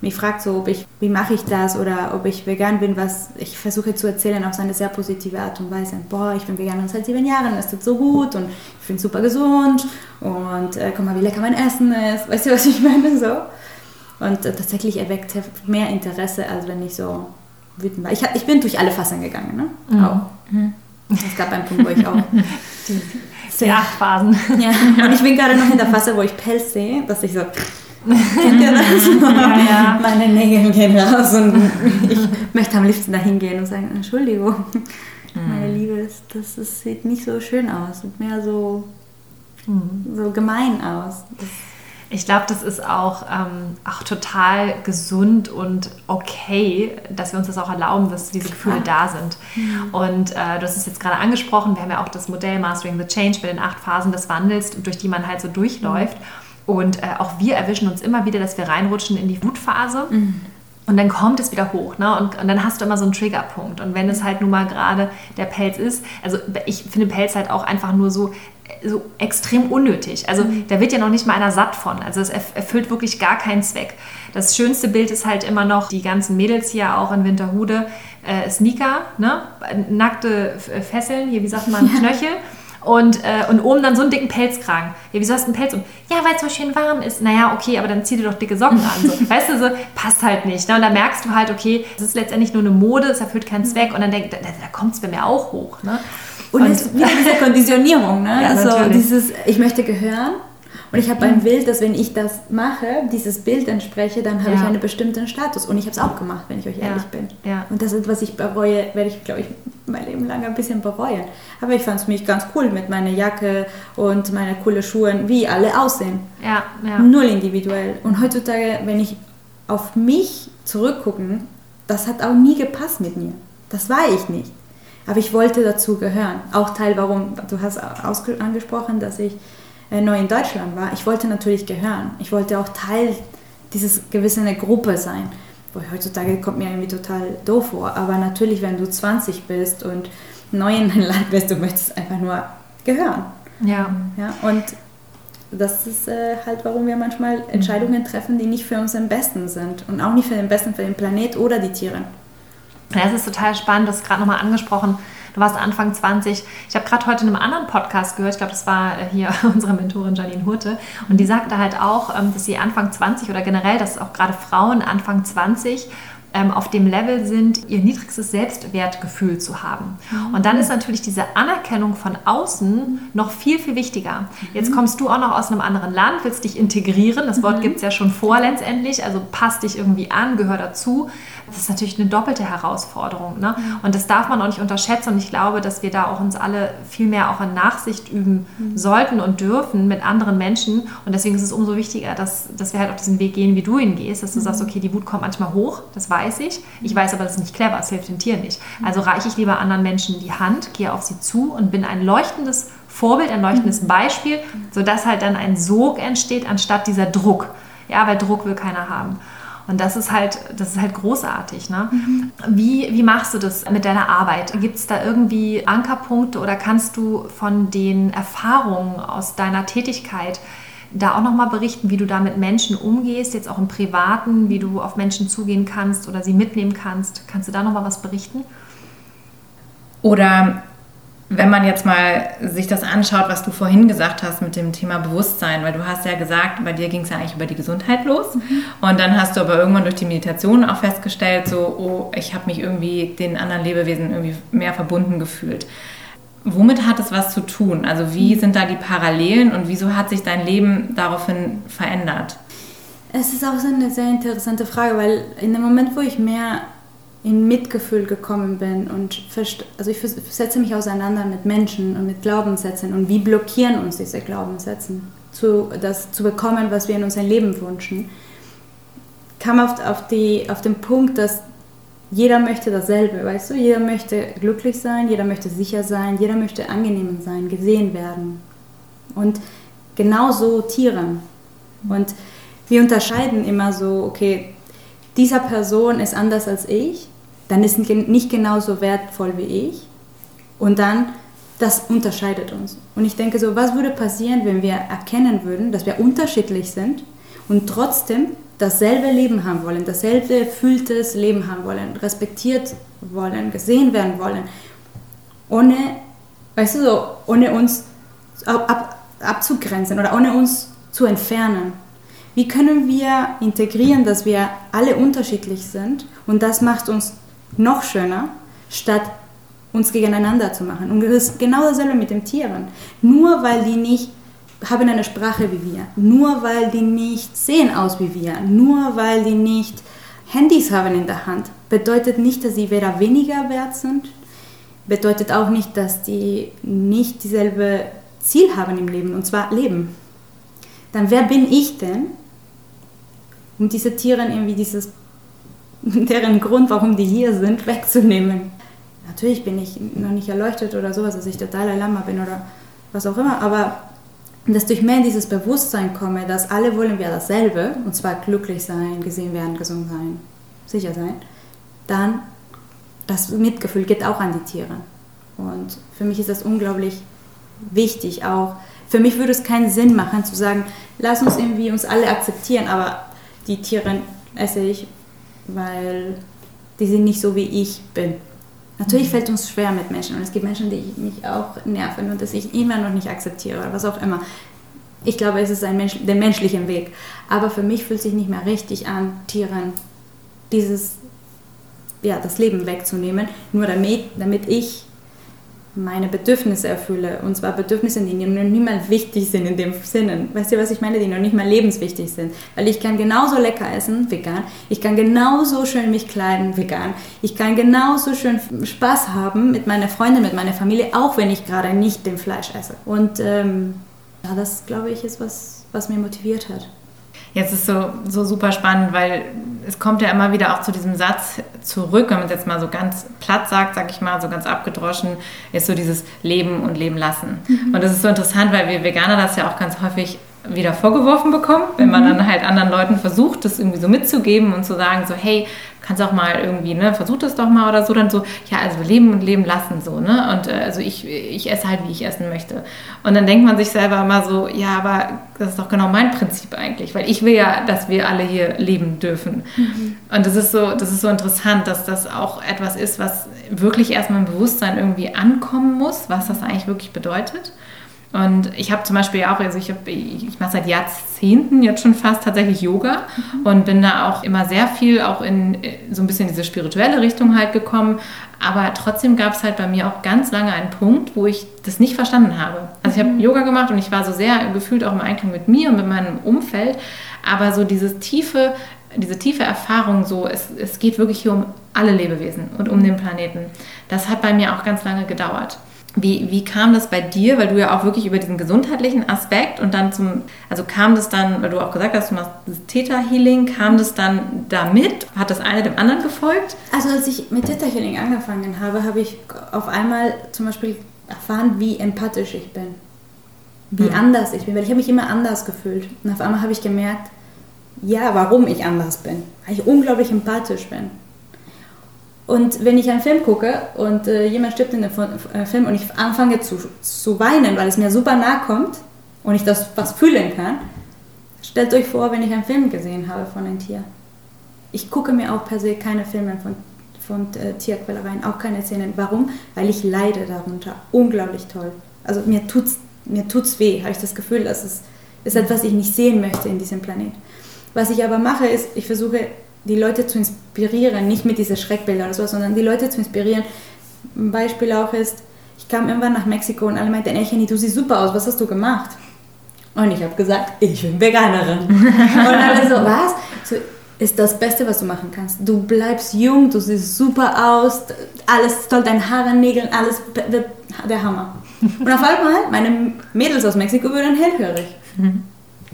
mich fragt, so, ob ich, wie mache ich das oder ob ich vegan bin, was ich versuche zu erzählen auf eine sehr positive Art und Weise. Boah, ich bin vegan seit sieben Jahren, es tut so gut und ich bin super gesund und äh, guck mal, wie lecker mein Essen ist. Weißt du, was ich meine? So. Und äh, tatsächlich erweckt mehr Interesse, als wenn ich so wütend war. Ich, ich bin durch alle Fassen gegangen, ne? Mhm. Auch. Mhm. Es gab einen Punkt, wo ich auch *laughs* die acht Phasen. Ja, und ich bin gerade noch in der Phase, wo ich Pelz sehe, dass ich so? Ja, ja. Meine Nägel gehen raus und *laughs* ich möchte am liebsten dahin gehen und sagen, Entschuldigung, mhm. meine Liebe, das, das, sieht nicht so schön aus, sieht mehr so, mhm. so gemein aus. Das ich glaube, das ist auch, ähm, auch total gesund und okay, dass wir uns das auch erlauben, dass diese Gefühle da sind. Mhm. Und äh, du hast es jetzt gerade angesprochen, wir haben ja auch das Modell Mastering the Change mit den acht Phasen des Wandels, durch die man halt so durchläuft. Mhm. Und äh, auch wir erwischen uns immer wieder, dass wir reinrutschen in die Wutphase. Mhm. Und dann kommt es wieder hoch. Ne? Und, und, dann hast du immer so einen Triggerpunkt. Und wenn es halt nun mal gerade der Pelz ist, also ich finde Pelz halt auch einfach nur so, so extrem unnötig. Also mhm. da wird ja noch nicht mal einer satt von. Also es erfüllt wirklich gar keinen Zweck. Das schönste Bild ist halt immer noch die ganzen Mädels hier auch in Winterhude. Äh, Sneaker, ne? nackte Fesseln, hier wie sagt man, Knöchel. Und, äh, und oben dann so einen dicken Pelzkragen. Ja, wieso hast du einen Pelz um? Ja, weil es so schön warm ist. Naja, okay, aber dann zieh dir doch dicke Socken an. So. *laughs* weißt du, so passt halt nicht. Ne? Und da merkst du halt, okay, es ist letztendlich nur eine Mode, es erfüllt keinen Zweck. Und dann denkst da, da kommt es bei mir auch hoch. Ne? Und, und es ist wieder diese Konditionierung, ne? *laughs* Ja, also natürlich. dieses, ich möchte gehören. Und ich habe ein Bild, dass wenn ich das mache, dieses Bild entspreche, dann habe ja. ich einen bestimmten Status. Und ich habe es auch gemacht, wenn ich euch ehrlich ja. bin. Ja. Und das ist, was ich bereue, werde ich, glaube ich, mein Leben lang ein bisschen bereuen. Aber ich fand es mich ganz cool mit meiner Jacke und meinen coolen Schuhen, wie alle aussehen. Ja, ja. Null individuell. Und heutzutage, wenn ich auf mich zurückgucke, das hat auch nie gepasst mit mir. Das war ich nicht. Aber ich wollte dazu gehören. Auch Teil, warum, du hast angesprochen, dass ich neu in Deutschland war. Ich wollte natürlich gehören. Ich wollte auch Teil dieses gewissen Gruppe sein. Wo heutzutage kommt mir irgendwie total doof vor. Aber natürlich, wenn du 20 bist und neu in ein *laughs* Land bist, du möchtest einfach nur gehören. Ja. ja und das ist äh, halt, warum wir manchmal Entscheidungen treffen, die nicht für uns am besten sind. Und auch nicht für den besten für den Planet oder die Tiere. Ja, es ist total spannend, du hast gerade nochmal angesprochen, du warst Anfang 20. Ich habe gerade heute in einem anderen Podcast gehört, ich glaube, das war äh, hier *laughs* unsere Mentorin Janine Hurte, und die sagte halt auch, ähm, dass sie Anfang 20 oder generell, dass auch gerade Frauen Anfang 20 ähm, auf dem Level sind, ihr niedrigstes Selbstwertgefühl zu haben. Mhm. Und dann ist natürlich diese Anerkennung von außen noch viel, viel wichtiger. Jetzt kommst du auch noch aus einem anderen Land, willst dich integrieren. Das Wort mhm. gibt es ja schon vor letztendlich. Also passt dich irgendwie an, gehör dazu. Das ist natürlich eine doppelte Herausforderung. Ne? Mhm. Und das darf man auch nicht unterschätzen. Und ich glaube, dass wir da auch uns alle viel mehr auch in Nachsicht üben sollten und dürfen mit anderen Menschen. Und deswegen ist es umso wichtiger, dass, dass wir halt auf diesen Weg gehen, wie du ihn gehst, dass du sagst, okay, die Wut kommt manchmal hoch, das weiß ich. Ich weiß aber, das ist nicht clever, es hilft den Tieren nicht. Also reiche ich lieber anderen Menschen die Hand, gehe auf sie zu und bin ein leuchtendes Vorbild, ein leuchtendes Beispiel, sodass halt dann ein Sog entsteht, anstatt dieser Druck. Ja, weil Druck will keiner haben. Und das ist halt, das ist halt großartig. Ne? Mhm. Wie, wie machst du das mit deiner Arbeit? Gibt es da irgendwie Ankerpunkte oder kannst du von den Erfahrungen aus deiner Tätigkeit da auch nochmal berichten, wie du da mit Menschen umgehst, jetzt auch im Privaten, wie du auf Menschen zugehen kannst oder sie mitnehmen kannst. Kannst du da nochmal was berichten? Oder wenn man jetzt mal sich das anschaut, was du vorhin gesagt hast mit dem Thema Bewusstsein, weil du hast ja gesagt, bei dir ging es ja eigentlich über die Gesundheit los mhm. und dann hast du aber irgendwann durch die Meditation auch festgestellt, so, oh, ich habe mich irgendwie den anderen Lebewesen irgendwie mehr verbunden gefühlt. Womit hat es was zu tun? Also wie sind da die Parallelen und wieso hat sich dein Leben daraufhin verändert? Es ist auch so eine sehr interessante Frage, weil in dem Moment, wo ich mehr in Mitgefühl gekommen bin und also ich setze mich auseinander mit Menschen und mit Glaubenssätzen und wie blockieren uns diese Glaubenssätze, zu, das zu bekommen, was wir in unserem Leben wünschen, kam auf, auf, die, auf den Punkt, dass jeder möchte dasselbe, weißt du? Jeder möchte glücklich sein, jeder möchte sicher sein, jeder möchte angenehm sein, gesehen werden. Und genauso Tiere. Und wir unterscheiden immer so, okay, dieser Person ist anders als ich, dann ist nicht genauso wertvoll wie ich. Und dann, das unterscheidet uns. Und ich denke so, was würde passieren, wenn wir erkennen würden, dass wir unterschiedlich sind und trotzdem dasselbe Leben haben wollen, dasselbe erfülltes Leben haben wollen, respektiert wollen, gesehen werden wollen, ohne, weißt du so, ohne uns ab, abzugrenzen oder ohne uns zu entfernen. Wie können wir integrieren, dass wir alle unterschiedlich sind und das macht uns noch schöner, statt uns gegeneinander zu machen. Und das ist genau dasselbe mit den Tieren. Nur weil die nicht haben eine Sprache wie wir. Nur weil die nicht sehen aus wie wir, nur weil die nicht Handys haben in der Hand, bedeutet nicht, dass sie weder weniger wert sind, bedeutet auch nicht, dass die nicht dieselbe Ziel haben im Leben, und zwar Leben. Dann wer bin ich denn, um diese Tiere irgendwie dieses, *laughs* deren Grund, warum die hier sind, wegzunehmen? Natürlich bin ich noch nicht erleuchtet oder sowas, dass ich der Dalai Lama bin oder was auch immer, aber dass durch mehr in dieses Bewusstsein komme, dass alle wollen wir dasselbe, und zwar glücklich sein, gesehen werden, gesund sein, sicher sein, dann das Mitgefühl geht auch an die Tiere. Und für mich ist das unglaublich wichtig auch. Für mich würde es keinen Sinn machen zu sagen, lass uns irgendwie uns alle akzeptieren, aber die Tiere esse ich, weil die sind nicht so, wie ich bin. Natürlich mhm. fällt uns schwer mit Menschen und es gibt Menschen, die mich auch nerven und das ich immer noch nicht akzeptiere oder was auch immer. Ich glaube, es ist ein Mensch, der menschliche Weg. Aber für mich fühlt sich nicht mehr richtig an, Tieren dieses, ja, das Leben wegzunehmen, nur damit, damit ich meine Bedürfnisse erfülle. Und zwar Bedürfnisse, die noch nicht mal wichtig sind in dem Sinne. Weißt du, was ich meine? Die noch nicht mal lebenswichtig sind. Weil ich kann genauso lecker essen, vegan. Ich kann genauso schön mich kleiden, vegan. Ich kann genauso schön Spaß haben mit meiner Freundin, mit meiner Familie, auch wenn ich gerade nicht den Fleisch esse. Und ähm, ja, das, glaube ich, ist was, was mir motiviert hat. Jetzt ist so, so super spannend, weil es kommt ja immer wieder auch zu diesem Satz zurück, wenn man es jetzt mal so ganz platt sagt, sag ich mal, so ganz abgedroschen, ist so dieses Leben und Leben lassen. Mhm. Und das ist so interessant, weil wir Veganer das ja auch ganz häufig wieder vorgeworfen bekommen, wenn man mhm. dann halt anderen Leuten versucht, das irgendwie so mitzugeben und zu sagen, so, hey, kannst auch mal irgendwie, ne, versuch das doch mal oder so, dann so, ja, also leben und leben lassen so, ne? Und äh, also ich, ich esse halt, wie ich essen möchte. Und dann denkt man sich selber immer so, ja, aber das ist doch genau mein Prinzip eigentlich, weil ich will ja, dass wir alle hier leben dürfen. Mhm. Und das ist so, das ist so interessant, dass das auch etwas ist, was wirklich erstmal im Bewusstsein irgendwie ankommen muss, was das eigentlich wirklich bedeutet. Und ich habe zum Beispiel auch, also ich, ich mache seit Jahrzehnten jetzt schon fast tatsächlich Yoga mhm. und bin da auch immer sehr viel auch in so ein bisschen diese spirituelle Richtung halt gekommen. Aber trotzdem gab es halt bei mir auch ganz lange einen Punkt, wo ich das nicht verstanden habe. Also ich habe mhm. Yoga gemacht und ich war so sehr gefühlt auch im Einklang mit mir und mit meinem Umfeld. Aber so dieses tiefe, diese tiefe Erfahrung, so es, es geht wirklich hier um alle Lebewesen und um den Planeten, das hat bei mir auch ganz lange gedauert. Wie, wie kam das bei dir, weil du ja auch wirklich über diesen gesundheitlichen Aspekt und dann zum, also kam das dann, weil du auch gesagt hast, du machst das Theta Healing, kam das dann damit? Hat das eine dem anderen gefolgt? Also als ich mit Theta Healing angefangen habe, habe ich auf einmal zum Beispiel erfahren, wie empathisch ich bin, wie hm. anders ich bin, weil ich habe mich immer anders gefühlt und auf einmal habe ich gemerkt, ja, warum ich anders bin, weil ich unglaublich empathisch bin. Und wenn ich einen Film gucke und äh, jemand stirbt in dem äh, Film und ich anfange zu, zu weinen, weil es mir super nahe kommt und ich das was fühlen kann, stellt euch vor, wenn ich einen Film gesehen habe von einem Tier. Ich gucke mir auch per se keine Filme von, von äh, Tierquälereien, auch keine Szenen. Warum? Weil ich leide darunter. Unglaublich toll. Also mir tut's, mir tut's weh, habe ich das Gefühl, dass es ist etwas, was ich nicht sehen möchte in diesem Planet. Was ich aber mache, ist, ich versuche die Leute zu inspirieren, nicht mit diesen Schreckbildern oder so, sondern die Leute zu inspirieren. Ein Beispiel auch ist, ich kam irgendwann nach Mexiko und alle meinten, ey Jenny, du siehst super aus, was hast du gemacht? Und ich habe gesagt, ich bin Veganerin. *laughs* und alle so, was? So, ist das Beste, was du machen kannst. Du bleibst jung, du siehst super aus, alles toll, deine Haare, Nägel, alles der Hammer. Und auf einmal, meine Mädels aus Mexiko wurden hellhörig.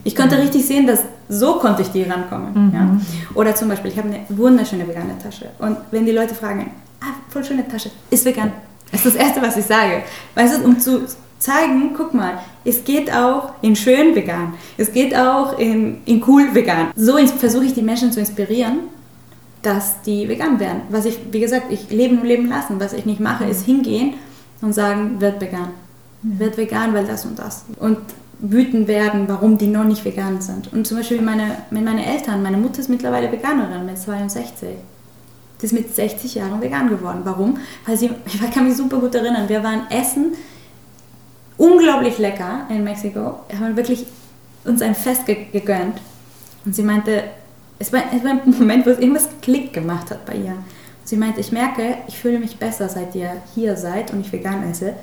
Mhm. Ich konnte richtig sehen, dass so konnte ich die rankommen. Mhm. Ja. Oder zum Beispiel, ich habe eine wunderschöne vegane Tasche. Und wenn die Leute fragen, ah, voll schöne Tasche, ist vegan. Das ist das Erste, was ich sage. Weißt du, um zu zeigen, guck mal, es geht auch in schön vegan. Es geht auch in, in cool vegan. So versuche ich die Menschen zu inspirieren, dass die vegan werden. Was ich, wie gesagt, ich leben und leben lassen. Was ich nicht mache, ist hingehen und sagen, wird vegan. Wird vegan, weil das und das. Und wütend werden, warum die noch nicht vegan sind. Und zum Beispiel meine, meine Eltern, meine Mutter ist mittlerweile Veganerin mit 62. Die ist mit 60 Jahren vegan geworden. Warum? Weil sie, *laughs* ich kann mich super gut erinnern, wir waren essen, unglaublich lecker in Mexiko. Wir haben wirklich uns ein Fest gegönnt. Und sie meinte, es war, es war ein Moment, wo es irgendwas Klick gemacht hat bei ihr. sie meinte, ich merke, ich fühle mich besser, seit ihr hier seid und ich vegan esse.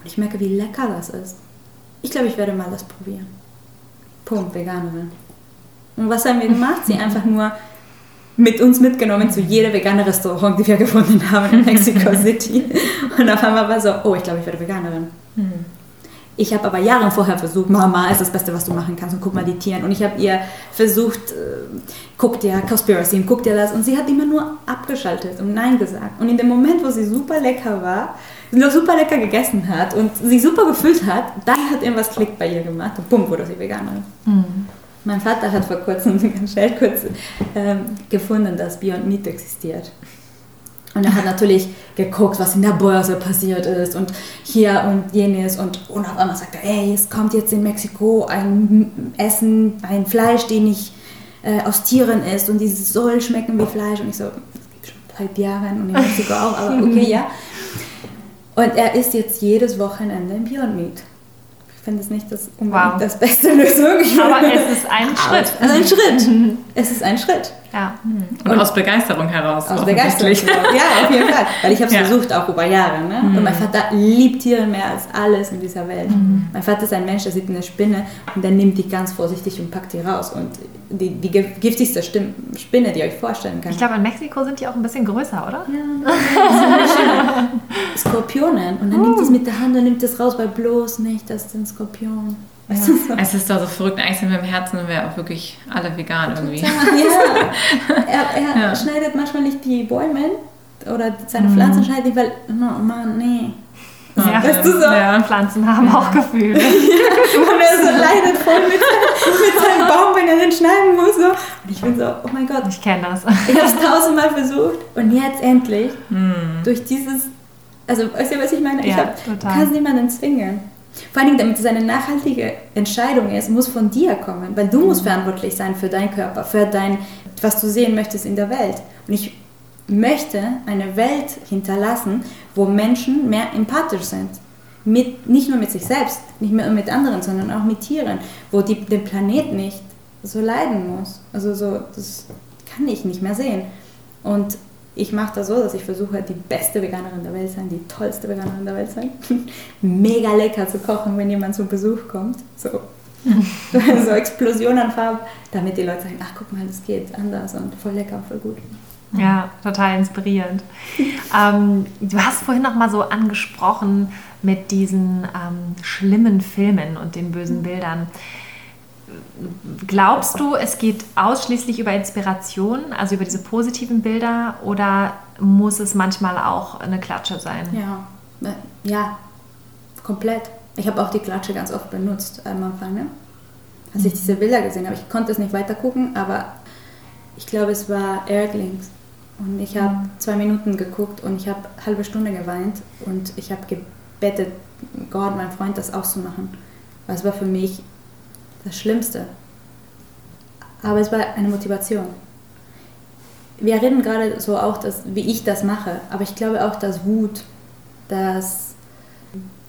Und ich merke, wie lecker das ist. Ich glaube, ich werde mal das probieren. Punkt, Veganerin. Und was haben wir gemacht? Sie einfach nur mit uns mitgenommen zu jedem veganen Restaurant, die wir *laughs* gefunden haben in Mexico City. Und auf einmal war so, oh, ich glaube, ich werde Veganerin. Mhm. Ich habe aber Jahre vorher versucht, Mama ist das Beste, was du machen kannst und guck mal die Tiere. Und ich habe ihr versucht, äh, guck dir Conspiracy und guck dir das. Und sie hat immer nur abgeschaltet und Nein gesagt. Und in dem Moment, wo sie super lecker war, noch super lecker gegessen hat und sich super gefühlt hat, dann hat irgendwas Klick bei ihr gemacht und bumm, wurde sie Veganerin. Mhm. Mein Vater hat vor kurzem *laughs* ganz schnell kurz ähm, gefunden, dass Beyond Meat existiert. Und er hat natürlich geguckt, was in der Börse passiert ist und hier und jenes. Und, und auf einmal sagt er, ey, es kommt jetzt in Mexiko ein Essen, ein Fleisch, den ich äh, aus Tieren ist und dieses soll schmecken wie Fleisch. Und ich so, das gibt schon seit Jahren und in Mexiko auch, aber *laughs* okay, ja. Und er isst jetzt jedes Wochenende ein Beyond Meat. Ich finde es nicht das unbedingt Wow. das beste *laughs* Lösung. Aber es ist ein Schritt. Es ist ein Schritt. *laughs* Es ist ein Schritt. Ja. Und aus Begeisterung heraus. Aus Begeisterung. Ja, auf jeden Fall. Weil ich habe es *laughs* Ja. versucht, auch über Jahre. Ne? Und mein Vater liebt Tiere mehr als alles in dieser Welt. Mein Vater ist ein Mensch, der sieht eine Spinne und der nimmt die ganz vorsichtig und packt die raus. Und die, die gif- giftigste Stim- Spinne, die ihr euch vorstellen könnt. Ich glaube, in Mexiko sind die auch ein bisschen größer, oder? *laughs* Skorpionen. Und dann nimmt es mit der Hand und nimmt es raus, weil bloß nicht, das ist ein Skorpion. Weißt so? Es ist doch so verrückt. Eigentlich sind wir im Herzen und wir auch wirklich alle vegan irgendwie. Ja, er, er Ja. schneidet manchmal nicht die Bäume oder Mhm. seine Pflanzen schneidet nicht, weil, oh Mann, nee. Ja. Weißt du so? Ja. Pflanzen haben auch Gefühle. *laughs* Und er so leidet voll mit, mit seinem Baum, wenn er den schneiden muss. So. Und ich bin so, oh mein Gott, Ich kenne das. ich habe es tausendmal versucht und jetzt endlich Hm. durch dieses, also weißt du, was ich meine? Ich Ja, hab, total. kann es niemanden zwingen. Vor allem, damit es eine nachhaltige Entscheidung ist, muss von dir kommen, weil du Mhm. musst verantwortlich sein für deinen Körper, für dein, was du sehen möchtest in der Welt. Und ich möchte eine Welt hinterlassen, wo Menschen mehr empathisch sind. Mit, nicht nur mit sich selbst, nicht mehr mit anderen, sondern auch mit Tieren, wo die, der Planet nicht so leiden muss. Also so, das kann ich nicht mehr sehen. Und ich mache das so, dass ich versuche, die beste Veganerin der Welt sein, die tollste Veganerin der Welt sein. *laughs* Mega lecker zu kochen, wenn jemand zu Besuch kommt. So, *laughs* so Explosion an Farbe, damit die Leute sagen, ach guck mal, das geht anders und voll lecker, voll gut. Ja, total inspirierend. *laughs* ähm, du hast vorhin noch mal so angesprochen mit diesen ähm, schlimmen Filmen und den bösen Bildern. Glaubst du, es geht ausschließlich über Inspiration, also über diese positiven Bilder, oder muss es manchmal auch eine Klatsche sein? Ja, äh, ja, komplett. Ich habe auch die Klatsche ganz oft benutzt am Anfang, ne? als ich diese Bilder gesehen habe. Ich konnte es nicht weiter gucken, aber ich glaube, es war Erglings. Und ich habe zwei Minuten geguckt und ich habe eine halbe Stunde geweint und ich habe gebettet, Gott, mein Freund, das auszumachen. Weil es war für mich das Schlimmste. Aber es war eine Motivation. Wir reden gerade so auch, dass, wie ich das mache, aber ich glaube auch, dass Wut, dass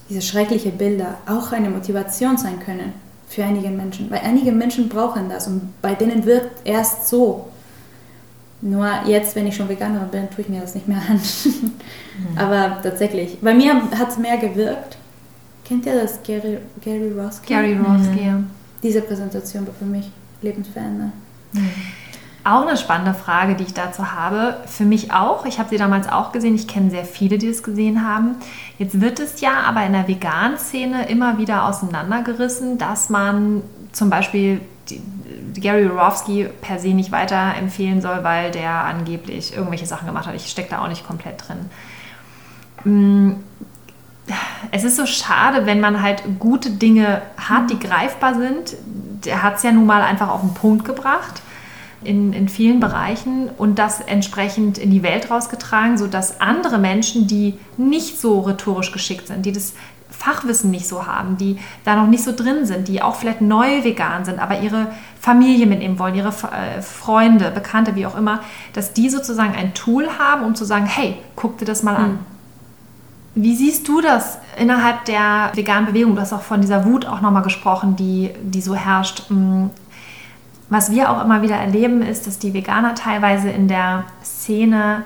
diese schrecklichen Bilder auch eine Motivation sein können für einige Menschen. Weil einige Menschen brauchen das und bei denen wirkt erst so. Nur jetzt, wenn ich schon Veganerin bin, tue ich mir das nicht mehr an. Aber tatsächlich, bei mir hat es mehr gewirkt. Kennt ihr das Gary, Gary Roski? Gary Rosky. ja. Diese Präsentation war für mich lebensverändernd. Auch eine spannende Frage, die ich dazu habe. Für mich auch. Ich habe sie damals auch gesehen. Ich kenne sehr viele, die es gesehen haben. Jetzt wird es ja aber in der Vegan-Szene immer wieder auseinandergerissen, dass man zum Beispiel die, Gary Rorowski per se nicht weiterempfehlen soll, weil der angeblich irgendwelche Sachen gemacht hat. Ich stecke da auch nicht komplett drin. Es ist so schade, wenn man halt gute Dinge hat, die greifbar sind. Der hat es ja nun mal einfach auf den Punkt gebracht in, in vielen Bereichen und das entsprechend in die Welt rausgetragen, sodass andere Menschen, die nicht so rhetorisch geschickt sind, die das Fachwissen nicht so haben, die da noch nicht so drin sind, die auch vielleicht neu vegan sind, aber ihre Familie mitnehmen wollen, ihre äh, Freunde, Bekannte, wie auch immer, dass die sozusagen ein Tool haben, um zu sagen, hey, guck dir das mal an. Wie siehst du das innerhalb der veganen Bewegung? Du hast auch von dieser Wut auch nochmal gesprochen, die, die so herrscht. Mm, Was wir auch immer wieder erleben, ist, dass die Veganer teilweise in der Szene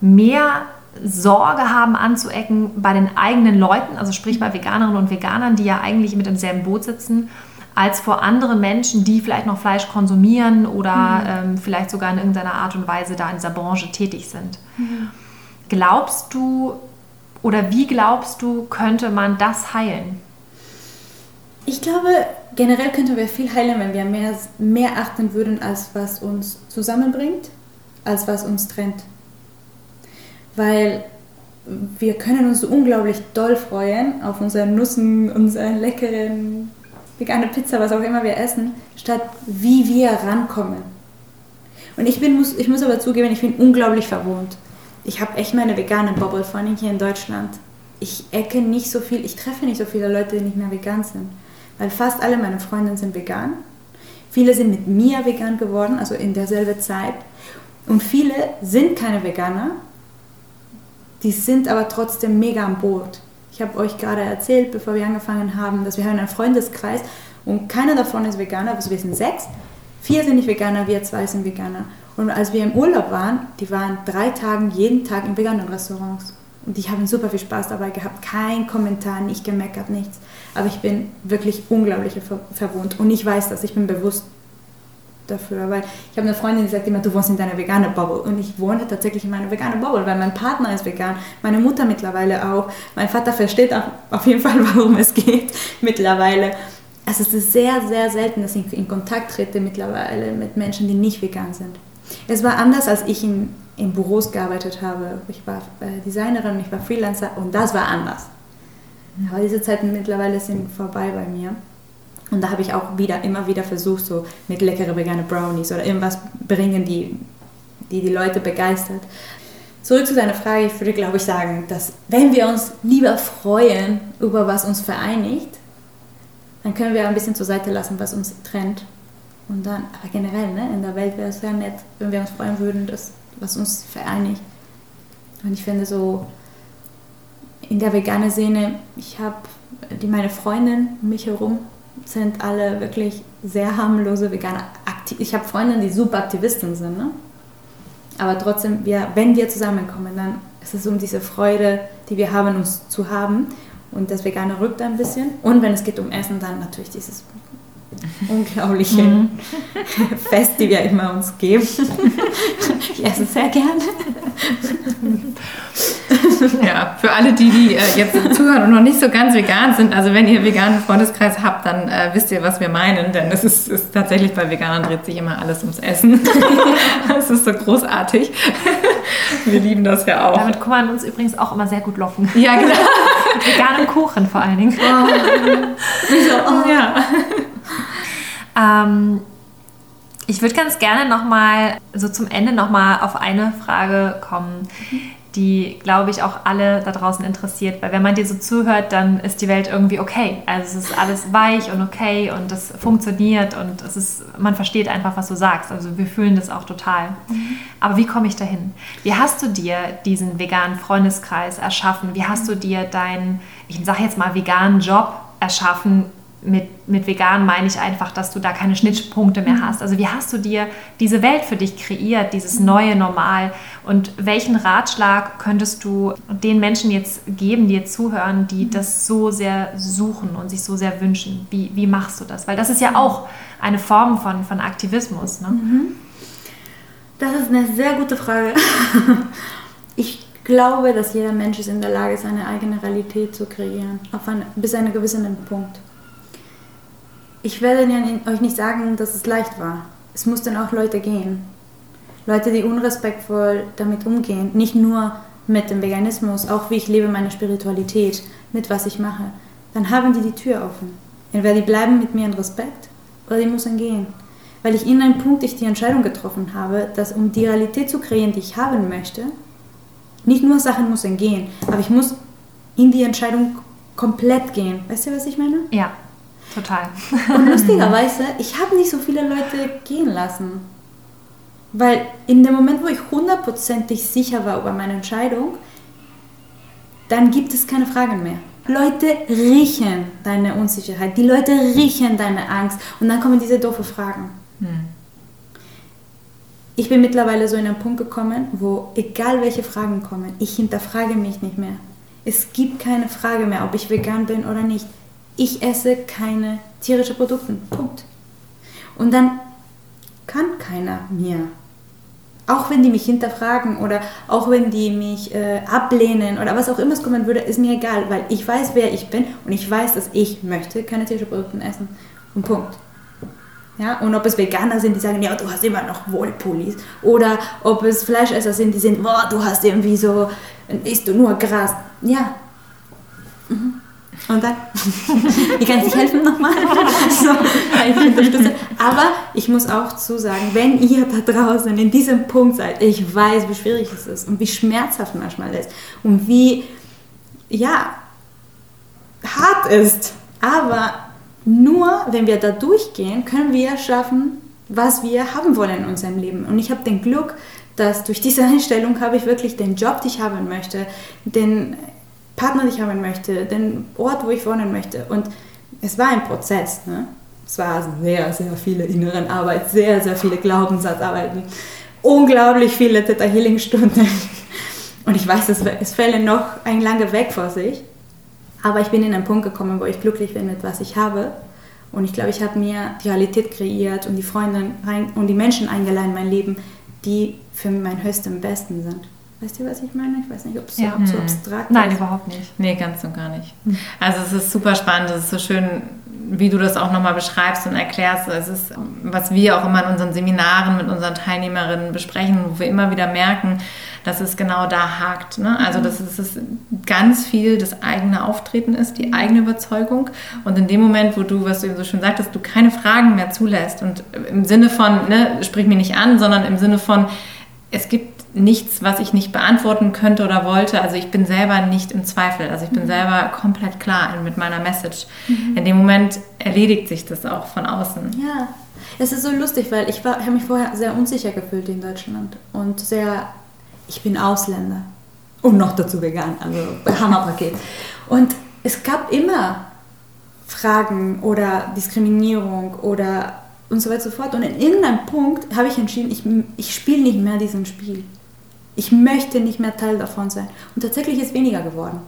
mehr Sorge haben anzuecken bei den eigenen Leuten, also sprich bei Veganerinnen und Veganern, die ja eigentlich mit im selben Boot sitzen, als vor anderen Menschen, die vielleicht noch Fleisch konsumieren oder ähm, vielleicht sogar in irgendeiner Art und Weise da in dieser Branche tätig sind. Glaubst du oder wie glaubst du, könnte man das heilen? Ich glaube, generell könnten wir viel heilen, wenn wir mehr, mehr achten würden, als was uns zusammenbringt, als was uns trennt. Weil wir können uns so unglaublich doll freuen auf unsere Nussen, unseren leckeren vegane Pizza, was auch immer wir essen, statt wie wir rankommen. Und ich, bin, muss, ich muss aber zugeben, ich bin unglaublich verwohnt. Ich habe echt meine vegane Bubble, vor allem hier in Deutschland. Ich ecke nicht so viel, ich treffe nicht so viele Leute, die nicht mehr vegan sind. Weil fast alle meine Freundinnen sind vegan. Viele sind mit mir vegan geworden, also in derselben Zeit. Und viele sind keine Veganer, die sind aber trotzdem mega am Boot. Ich habe euch gerade erzählt, bevor wir angefangen haben, dass wir haben einen Freundeskreis und keiner davon ist Veganer, also wir sind sechs. Vier sind nicht Veganer, wir zwei sind Veganer. Und als wir im Urlaub waren, die waren drei Tage jeden Tag in veganen Restaurants. Und ich habe super viel Spaß dabei gehabt. Kein Kommentar, nicht gemeckert, nichts. Aber ich bin wirklich unglaublich ver. Und ich weiß das, ich bin bewusst dafür. Weil ich habe eine Freundin, die sagt immer, du wohnst in deiner veganen Bubble. Und ich wohne tatsächlich in meiner veganen Bubble, weil mein Partner ist vegan, meine Mutter mittlerweile auch. Mein Vater versteht auf jeden Fall, *laughs* warum es geht mittlerweile. Also es ist sehr, sehr selten, dass ich in Kontakt trete mittlerweile mit Menschen, die nicht vegan sind. Es war anders, als ich in, in Büros gearbeitet habe. Ich war äh, Designerin, ich war Freelancer und das war anders. Aber diese Zeiten mittlerweile sind vorbei bei mir. Und da habe ich auch wieder, immer wieder versucht, so mit leckeren vegane Brownies oder irgendwas bringen, die, die die Leute begeistert. Zurück zu deiner Frage, ich würde glaube ich sagen, dass wenn wir uns lieber freuen über was uns vereinigt, dann können wir ein bisschen zur Seite lassen, was uns trennt. Und dann, aber generell, ne, in der Welt wäre es sehr nett, wenn wir uns freuen würden, dass, was uns vereinigt. Und ich finde so, in der veganen Szene, ich habe meine Freundinnen um mich herum sind alle wirklich sehr harmlose Veganer. Ich habe Freundinnen, die super Aktivisten sind, ne? aber trotzdem, wir, wenn wir zusammenkommen, dann ist es um diese Freude, die wir haben, uns zu haben. Und das Vegane rückt ein bisschen. Und wenn es geht um Essen, dann natürlich dieses *laughs* unglaubliche mhm. *laughs* Fest, die wir immer uns geben. *laughs* Ich esse sehr gerne. Ja, für alle, die, die äh, jetzt zuhören und noch nicht so ganz vegan sind, also wenn ihr veganen Freundeskreis habt, dann äh, wisst ihr, was wir meinen, denn es ist, ist, tatsächlich bei Veganern dreht sich immer alles ums Essen. das ist so großartig. Wir lieben das ja auch. Damit kann man uns übrigens auch immer sehr gut locken. Ja, genau. Mit veganem Kuchen vor allen Dingen. Oh. So, oh. Ja. Ähm, ich würde ganz gerne nochmal, so zum Ende nochmal auf eine Frage kommen, die, glaube ich, auch alle da draußen interessiert. Weil wenn man dir so zuhört, dann ist die Welt irgendwie okay. Also es ist alles weich und okay und es funktioniert und es ist, man versteht einfach, was du sagst. Also wir fühlen das auch total. Mhm. Aber wie komme ich dahin? Wie hast du dir diesen veganen Freundeskreis erschaffen? Wie hast du dir deinen, ich sage jetzt mal, veganen Job erschaffen, mit, mit vegan meine ich einfach, dass du da keine Schnittpunkte mehr hast. Also wie hast du dir diese Welt für dich kreiert, dieses neue Normal? Und welchen Ratschlag könntest du den Menschen jetzt geben, die jetzt zuhören, die das so sehr suchen und sich so sehr wünschen? Wie, wie machst du das? Weil das ist ja auch eine Form von, von Aktivismus. Ne? Mhm. Das ist eine sehr gute Frage. *laughs* Ich glaube, dass jeder Mensch ist in der Lage, seine eigene Realität zu kreieren, auf eine, bis zu einem gewissen Punkt ich werde euch nicht sagen, dass es leicht war. Es mussten auch Leute gehen. Leute, die unrespektvoll damit umgehen. Nicht nur mit dem Veganismus, auch wie ich lebe meine Spiritualität, mit was ich mache. Dann haben die die Tür offen. Entweder die bleiben mit mir in Respekt oder die müssen gehen. Weil ich in einem Punkt ich die Entscheidung getroffen habe, dass um die Realität zu kreieren, die ich haben möchte, nicht nur Sachen müssen gehen, aber ich muss in die Entscheidung komplett gehen. Weißt du, was ich meine? Ja, Total. Und *laughs* lustigerweise, ich habe nicht so viele Leute gehen lassen. Weil in dem Moment, wo ich hundertprozentig sicher war über meine Entscheidung, dann gibt es keine Fragen mehr. Leute riechen deine Unsicherheit, die Leute riechen deine Angst und dann kommen diese doofe Fragen. Hm. Ich bin mittlerweile so in einen Punkt gekommen, wo egal welche Fragen kommen, ich hinterfrage mich nicht mehr. Es gibt keine Frage mehr, ob ich vegan bin oder nicht ich esse keine tierischen Produkte. Punkt. Und dann kann keiner mir. Auch wenn die mich hinterfragen oder auch wenn die mich äh, ablehnen oder was auch immer es kommen würde, ist mir egal, weil ich weiß, wer ich bin und ich weiß, dass ich möchte keine tierischen Produkte essen. Und Punkt. Ja, und ob es Veganer sind, die sagen, ja, du hast immer noch Wollpullis. Oder ob es Fleischesser sind, die sind, boah, du hast irgendwie so, isst du nur Gras. Ja. Mhm. Und dann, *laughs* wie kann ich helfen nochmal? *laughs* so, ich. Aber ich muss auch zu sagen, wenn ihr da draußen in diesem Punkt seid, ich weiß, wie schwierig es ist und wie schmerzhaft manchmal ist und wie, ja, hart ist. Aber nur wenn wir da durchgehen, können wir schaffen, was wir haben wollen in unserem Leben. Und ich habe den Glück, dass durch diese Einstellung habe ich wirklich den Job, den ich haben möchte, den Partner, den ich haben möchte, den Ort, wo ich wohnen möchte. Und es war ein Prozess. Ne? Es war sehr, sehr viele inneren Arbeit, sehr, sehr viele Glaubenssatzarbeiten, unglaublich viele Theta Healing Stunden. Und ich weiß, es, es fällt noch ein langer Weg vor sich. Aber ich bin in einen Punkt gekommen, wo ich glücklich bin mit was ich habe. Und ich glaube, ich habe mir die Realität kreiert und die Freunde und die Menschen eingeladen in mein Leben, die für mein höchstem Besten sind. Weißt du, was ich meine? Ich weiß nicht, ob es ja. so, so abstrakt Nein, ist. Nein, überhaupt nicht. Nee, ganz und gar nicht. Also es ist super spannend, es ist so schön, wie du das auch nochmal beschreibst und erklärst. Es ist, was wir auch immer in unseren Seminaren mit unseren Teilnehmerinnen besprechen, wo wir immer wieder merken, dass es genau da hakt. Ne? Also dass es, es ganz viel das eigene Auftreten ist, die eigene Überzeugung. Und in dem Moment, wo du, was du eben so schön sagtest, du keine Fragen mehr zulässt und im Sinne von, ne, sprich mich nicht an, sondern im Sinne von, es gibt nichts, was ich nicht beantworten könnte oder wollte. Also ich bin selber nicht im Zweifel. Also ich bin mhm. selber komplett klar mit meiner Message. Mhm. In dem Moment erledigt sich das auch von außen. Ja, es ist so lustig, weil ich habe mich vorher sehr unsicher gefühlt in Deutschland und sehr, ich bin Ausländer und noch dazu vegan, also Hammerpaket. Und es gab immer Fragen oder Diskriminierung oder und so weiter und so fort. Und in irgendeinem Punkt habe ich entschieden, ich, ich spiele nicht mehr diesen Spiel. Ich möchte nicht mehr Teil davon sein. Und tatsächlich ist weniger geworden.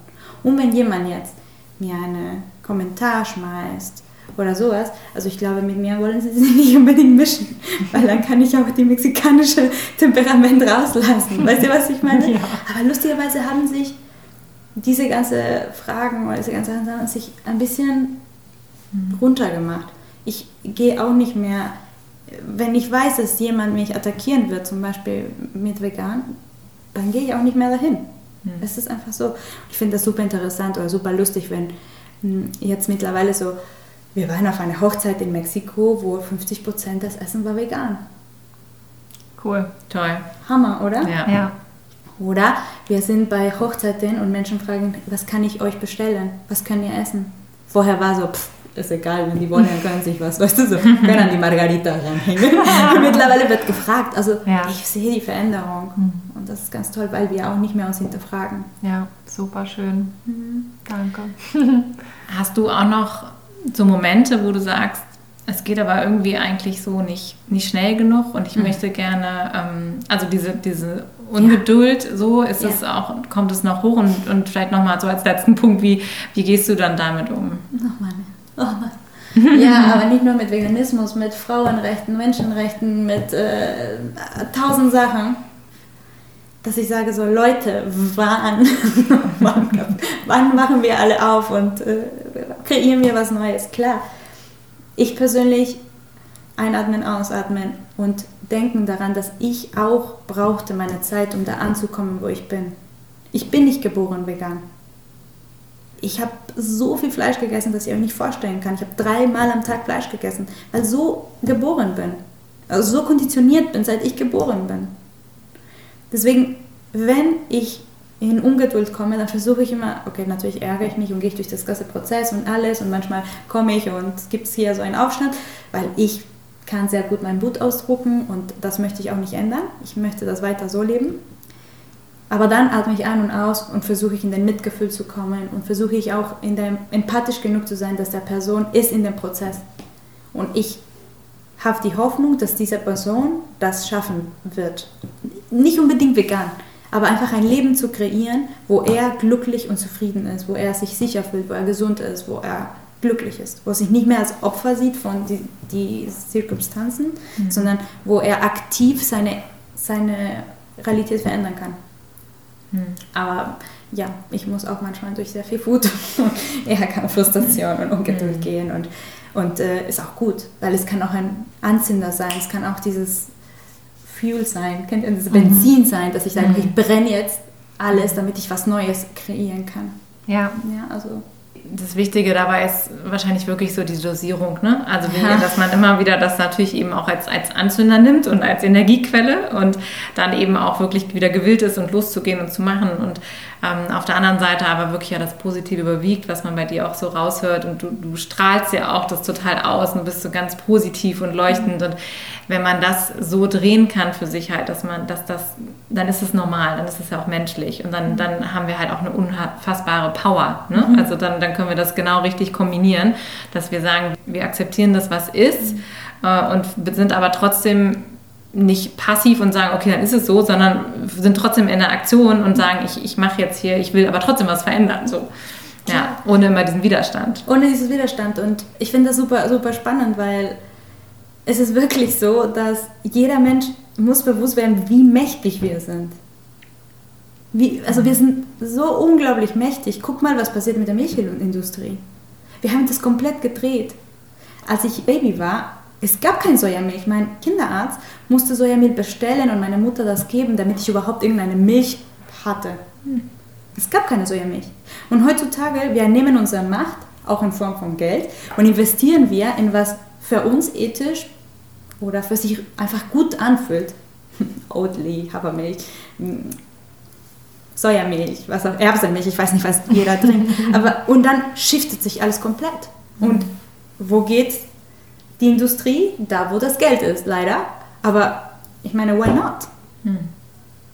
Und wenn jemand jetzt mir einen Kommentar schmeißt oder sowas, also ich glaube, mit mir wollen sie sich *laughs* nicht unbedingt mischen, weil dann kann ich auch die mexikanische Temperament rauslassen. Weißt du, was ich meine? Ja. Aber lustigerweise haben sich diese ganzen Fragen oder diese ganzen Sachen sich ein bisschen runtergemacht. Ich gehe auch nicht mehr, wenn ich weiß, dass jemand mich attackieren wird, zum Beispiel mit vegan, dann gehe ich auch nicht mehr dahin. Mhm. Es ist einfach so. Ich finde das super interessant oder super lustig, wenn hm, jetzt mittlerweile so, wir waren auf einer Hochzeit in Mexiko, wo 50 Prozent des Essen war vegan. Cool, toll. Hammer, oder? Ja. ja. Oder wir sind bei Hochzeiten und Menschen fragen, was kann ich euch bestellen? Was könnt ihr essen? Vorher war so, pff, ist egal, wenn die wollen, dann können sich was, weißt du, so, können an die Margarita ranhängen. *laughs* Mittlerweile wird gefragt, also ja. ich sehe die Veränderung mhm. und das ist ganz toll, weil wir auch nicht mehr uns hinterfragen. Ja, super schön. Mhm. Danke. *laughs* Hast du auch noch so Momente, wo du sagst, es geht aber irgendwie eigentlich so nicht, nicht schnell genug und ich mhm. möchte gerne, ähm, also diese, diese Ungeduld, ja. so ist ja. es auch, kommt es noch hoch und, und vielleicht nochmal so als letzten Punkt, wie, wie gehst du dann damit um? Nochmal *laughs* Ja, aber nicht nur mit Veganismus, mit Frauenrechten, Menschenrechten, mit äh, tausend Sachen. Dass ich sage so, Leute, wann, *laughs* wann, wann machen wir alle auf und äh, kreieren wir was Neues? Klar, ich persönlich einatmen, ausatmen und denken daran, dass ich auch brauchte meine Zeit, um da anzukommen, wo ich bin. Ich bin nicht geboren vegan ich habe so viel Fleisch gegessen, dass ich euch nicht vorstellen kann. Ich habe dreimal am Tag Fleisch gegessen, weil so geboren bin. Also so konditioniert bin, seit ich geboren bin. Deswegen, wenn ich in Ungeduld komme, dann versuche ich immer, okay, natürlich ärgere ich mich und gehe ich durch das ganze Prozess und alles und manchmal komme ich und gibt es hier so einen Aufstand, weil ich kann sehr gut meinen Wut ausdrucken und das möchte ich auch nicht ändern. Ich möchte das weiter so leben. Aber dann atme ich ein und aus und versuche ich in den Mitgefühl zu kommen und versuche ich auch in dem, empathisch genug zu sein, dass der Person ist in dem Prozess. Und ich habe die Hoffnung, dass diese Person das schaffen wird. Nicht unbedingt vegan, aber einfach ein Leben zu kreieren, wo er glücklich und zufrieden ist, wo er sich sicher fühlt, wo er gesund ist, wo er glücklich ist, wo er sich nicht mehr als Opfer sieht von die, die Zirkumstanzen, mhm. sondern wo er aktiv seine, seine Realität verändern kann. Hm. Aber ja, ich muss auch manchmal durch sehr viel Wut und *laughs* eher kann Frustration und Ungeduld mhm. gehen und, und äh, ist auch gut, weil es kann auch ein Anzünder sein, es kann auch dieses Fuel sein, kennt ihr das mhm. Benzin sein, dass ich sage, mhm. ich brenne jetzt alles, damit ich was Neues kreieren kann. Ja. Ja, also das Wichtige dabei ist wahrscheinlich wirklich so die Dosierung, ne? Also *laughs* ja. dass man immer wieder das natürlich eben auch als, als Anzünder nimmt und als Energiequelle und dann eben auch wirklich wieder gewillt ist und loszugehen und zu machen und ähm, auf der anderen Seite aber wirklich ja das Positive überwiegt, was man bei dir auch so raushört und du, du strahlst ja auch das total aus und bist so ganz positiv und leuchtend und wenn man das so drehen kann für sich halt, dass man, dass das, dann ist es normal, dann ist es ja auch menschlich und dann, dann haben wir halt auch eine unfassbare Power. Ne? Mhm. Also dann, dann können wir das genau richtig kombinieren, dass wir sagen, wir akzeptieren das, was ist mhm. äh, und sind aber trotzdem nicht passiv und sagen, okay, dann ist es so, sondern sind trotzdem in der Aktion und sagen, ich, ich mache jetzt hier, ich will aber trotzdem was verändern. So. Ja, ohne immer diesen Widerstand. Ohne diesen Widerstand. Und ich finde das super, super spannend, weil es ist wirklich so, dass jeder Mensch muss bewusst werden, wie mächtig wir sind. Wie, also wir sind so unglaublich mächtig. Guck mal, was passiert mit der Milchindustrie. Wir haben das komplett gedreht. Als ich Baby war, es gab kein Sojamilch. Mein Kinderarzt musste Sojamilch bestellen und meine Mutter das geben, damit ich überhaupt irgendeine Milch hatte. Es gab keine Sojamilch. Und heutzutage, wir nehmen unsere Macht, auch in Form von Geld, und investieren wir in was für uns ethisch oder für sich einfach gut anfühlt. *laughs* Oatly, Hafermilch, hm, Sojamilch, was auch, Erbsenmilch, ich weiß nicht, was jeder trinkt. *laughs* Aber, und dann shiftet sich alles komplett. Und wo geht die Industrie? Da, wo das Geld ist, leider. Aber ich meine, why not? Hm.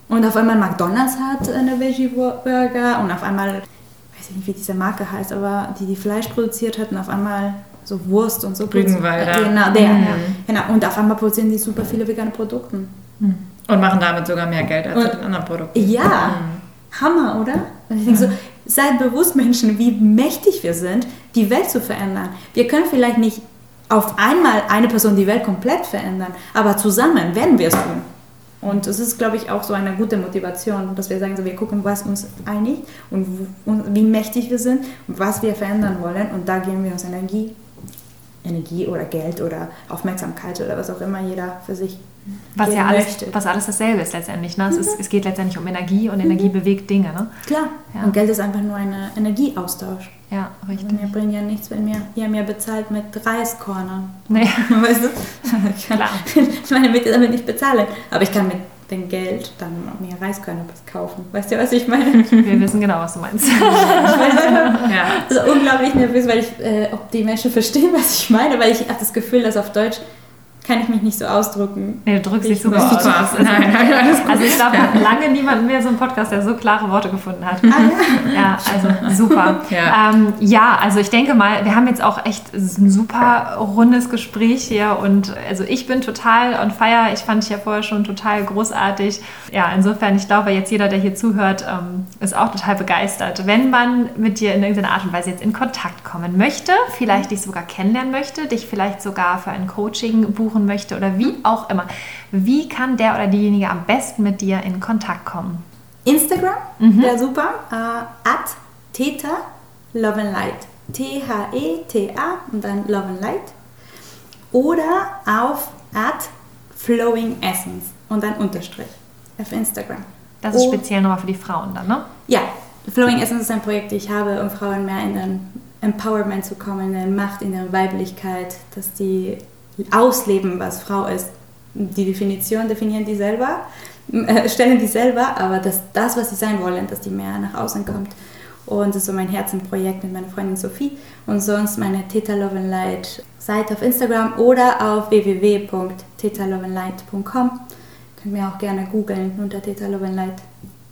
Und auf einmal McDonalds hat eine Veggie Burger und auf einmal, weiß ich nicht, wie diese Marke heißt, aber die, die Fleisch produziert hat und auf einmal so Wurst und so. Rügenwalder. Genau, der, mhm. genau. Und auf einmal produzieren die super viele vegane Produkte. Mhm. Und machen damit sogar mehr Geld als und, mit anderen Produkten. Ja, mhm. Hammer, oder? Und ich denke so, seid bewusst, Menschen, wie mächtig wir sind, die Welt zu verändern. Wir können vielleicht nicht auf einmal eine Person die Welt komplett verändern, aber zusammen werden wir es tun. Und es ist, glaube ich, auch so eine gute Motivation, dass wir sagen, so, wir gucken, was uns einigt und, und wie mächtig wir sind und was wir verändern wollen. Und da geben wir uns Energie Energie oder Geld oder Aufmerksamkeit oder was auch immer jeder für sich was ja alles, möchte. was alles dasselbe ist letztendlich. Ne? Mhm. Es, ist, es, geht letztendlich um Energie und Energie mhm. bewegt Dinge. Ne? Klar. Ja. Und Geld ist einfach nur ein Energieaustausch. Ja, richtig. Und wir bringen ja nichts, wenn mir, ihr mir bezahlt mit Reiskörnern. Nee. *laughs* Weißt du? *laughs* Ich kann Klar. *laughs* meine Miete damit nicht bezahlen. Aber ich kann mit dem Geld dann mehr Reiskörner kaufen. Weißt du, was ich meine? Wir wissen genau, was du meinst. ja. Also unglaublich nervös, weil ich, äh, ob die Menschen verstehen, was ich meine, weil ich habe das Gefühl, dass auf Deutsch kann ich mich nicht so ausdrücken. Nee, du drückst dich super aus. Super. *laughs* Also, nein, nein, alles gut. also ich glaube, ja. lange niemand mehr so einen Podcast, der so klare Worte gefunden hat. Ah, ja. ja, also super. Ja. Ähm, ja, also ich denke mal, wir haben jetzt auch echt ein super rundes Gespräch hier und also ich bin total on fire. Ich fand dich ja vorher schon total großartig. Ja, insofern, ich glaube, jetzt jeder, der hier zuhört, ähm, ist auch total begeistert. Wenn man mit dir in irgendeiner Art und Weise jetzt in Kontakt kommen möchte, vielleicht dich sogar kennenlernen möchte, dich vielleicht sogar für ein Coaching buchen buchen möchte oder wie auch immer. Wie kann der oder diejenige am besten mit dir in Kontakt kommen? Instagram, mhm. wäre super. Uh, at Theta Love and Light. T-H-E-T-A und dann Love and Light. Oder auf at Flowing Essence und dann Unterstrich auf Instagram. Das ist oh. speziell nochmal für die Frauen dann, ne? Ja, Flowing Essence ist ein Projekt, ich habe, um Frauen mehr in den Empowerment zu kommen, in der Macht, in der Weiblichkeit, dass die ausleben, was Frau ist. Die Definition definieren die selber, äh, stellen die selber, aber dass das, was sie sein wollen, dass die mehr nach außen kommt. Und das ist so mein Herzenprojekt mit meiner Freundin Sophie. Und sonst meine Theta Love and Light Seite auf Instagram oder auf www.tetaloveandlight.com. Könnt mir auch gerne googeln unter Theta Love and Light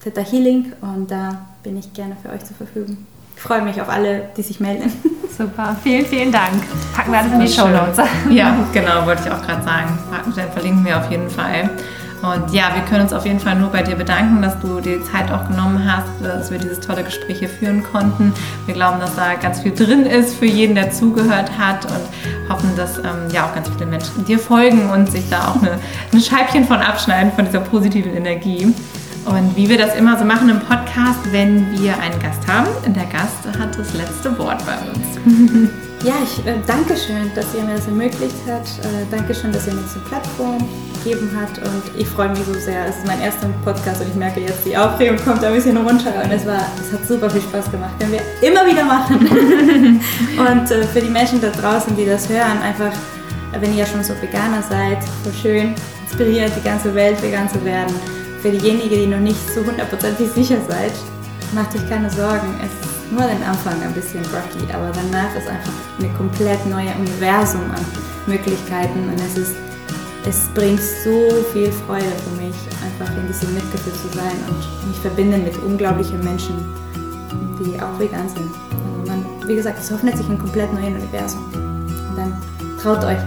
Theta Healing und da bin ich gerne für euch zur Verfügung. Ich freue mich auf alle, die sich melden. *laughs* Super, vielen, vielen Dank. Packen wir alles in die Show Notes. *laughs* Ja, genau, wollte ich auch gerade sagen. Dann verlinken wir auf jeden Fall. Und ja, wir können uns auf jeden Fall nur bei dir bedanken, dass du dir die Zeit auch genommen hast, dass wir dieses tolle Gespräch hier führen konnten. Wir glauben, dass da ganz viel drin ist für jeden, der zugehört hat und hoffen, dass ähm, ja auch ganz viele Menschen dir folgen und sich da auch eine, ein Scheibchen von abschneiden von dieser positiven Energie. Und wie wir das immer so machen im Podcast, wenn wir einen Gast haben, der Gast hat das letzte Wort bei uns. *laughs* Ja, ich äh, danke schön, dass ihr mir das ermöglicht habt. Äh, danke schön, dass ihr mir diese Plattform gegeben hat und ich freue mich so sehr. Es ist mein erster Podcast und ich merke jetzt, die Aufregung kommt ein bisschen runter und es, war, es hat super viel Spaß gemacht. Können wir immer wieder machen. *laughs* und äh, für die Menschen da draußen, die das hören, einfach, wenn ihr ja schon so Veganer seid, so schön, inspiriert, die ganze Welt vegan zu werden. Für diejenigen, die noch nicht so hundertprozentig sicher seid, macht euch keine Sorgen. Es ist nur den Anfang ein bisschen rocky, aber danach ist einfach ein komplett neues Universum an Möglichkeiten und es ist es bringt so viel Freude für mich, einfach in diesem Mitgefühl zu sein und mich verbinden mit unglaublichen Menschen, die auch vegan sind. Also man, wie gesagt, es öffnet sich ein komplett neues Universum. Und dann traut euch.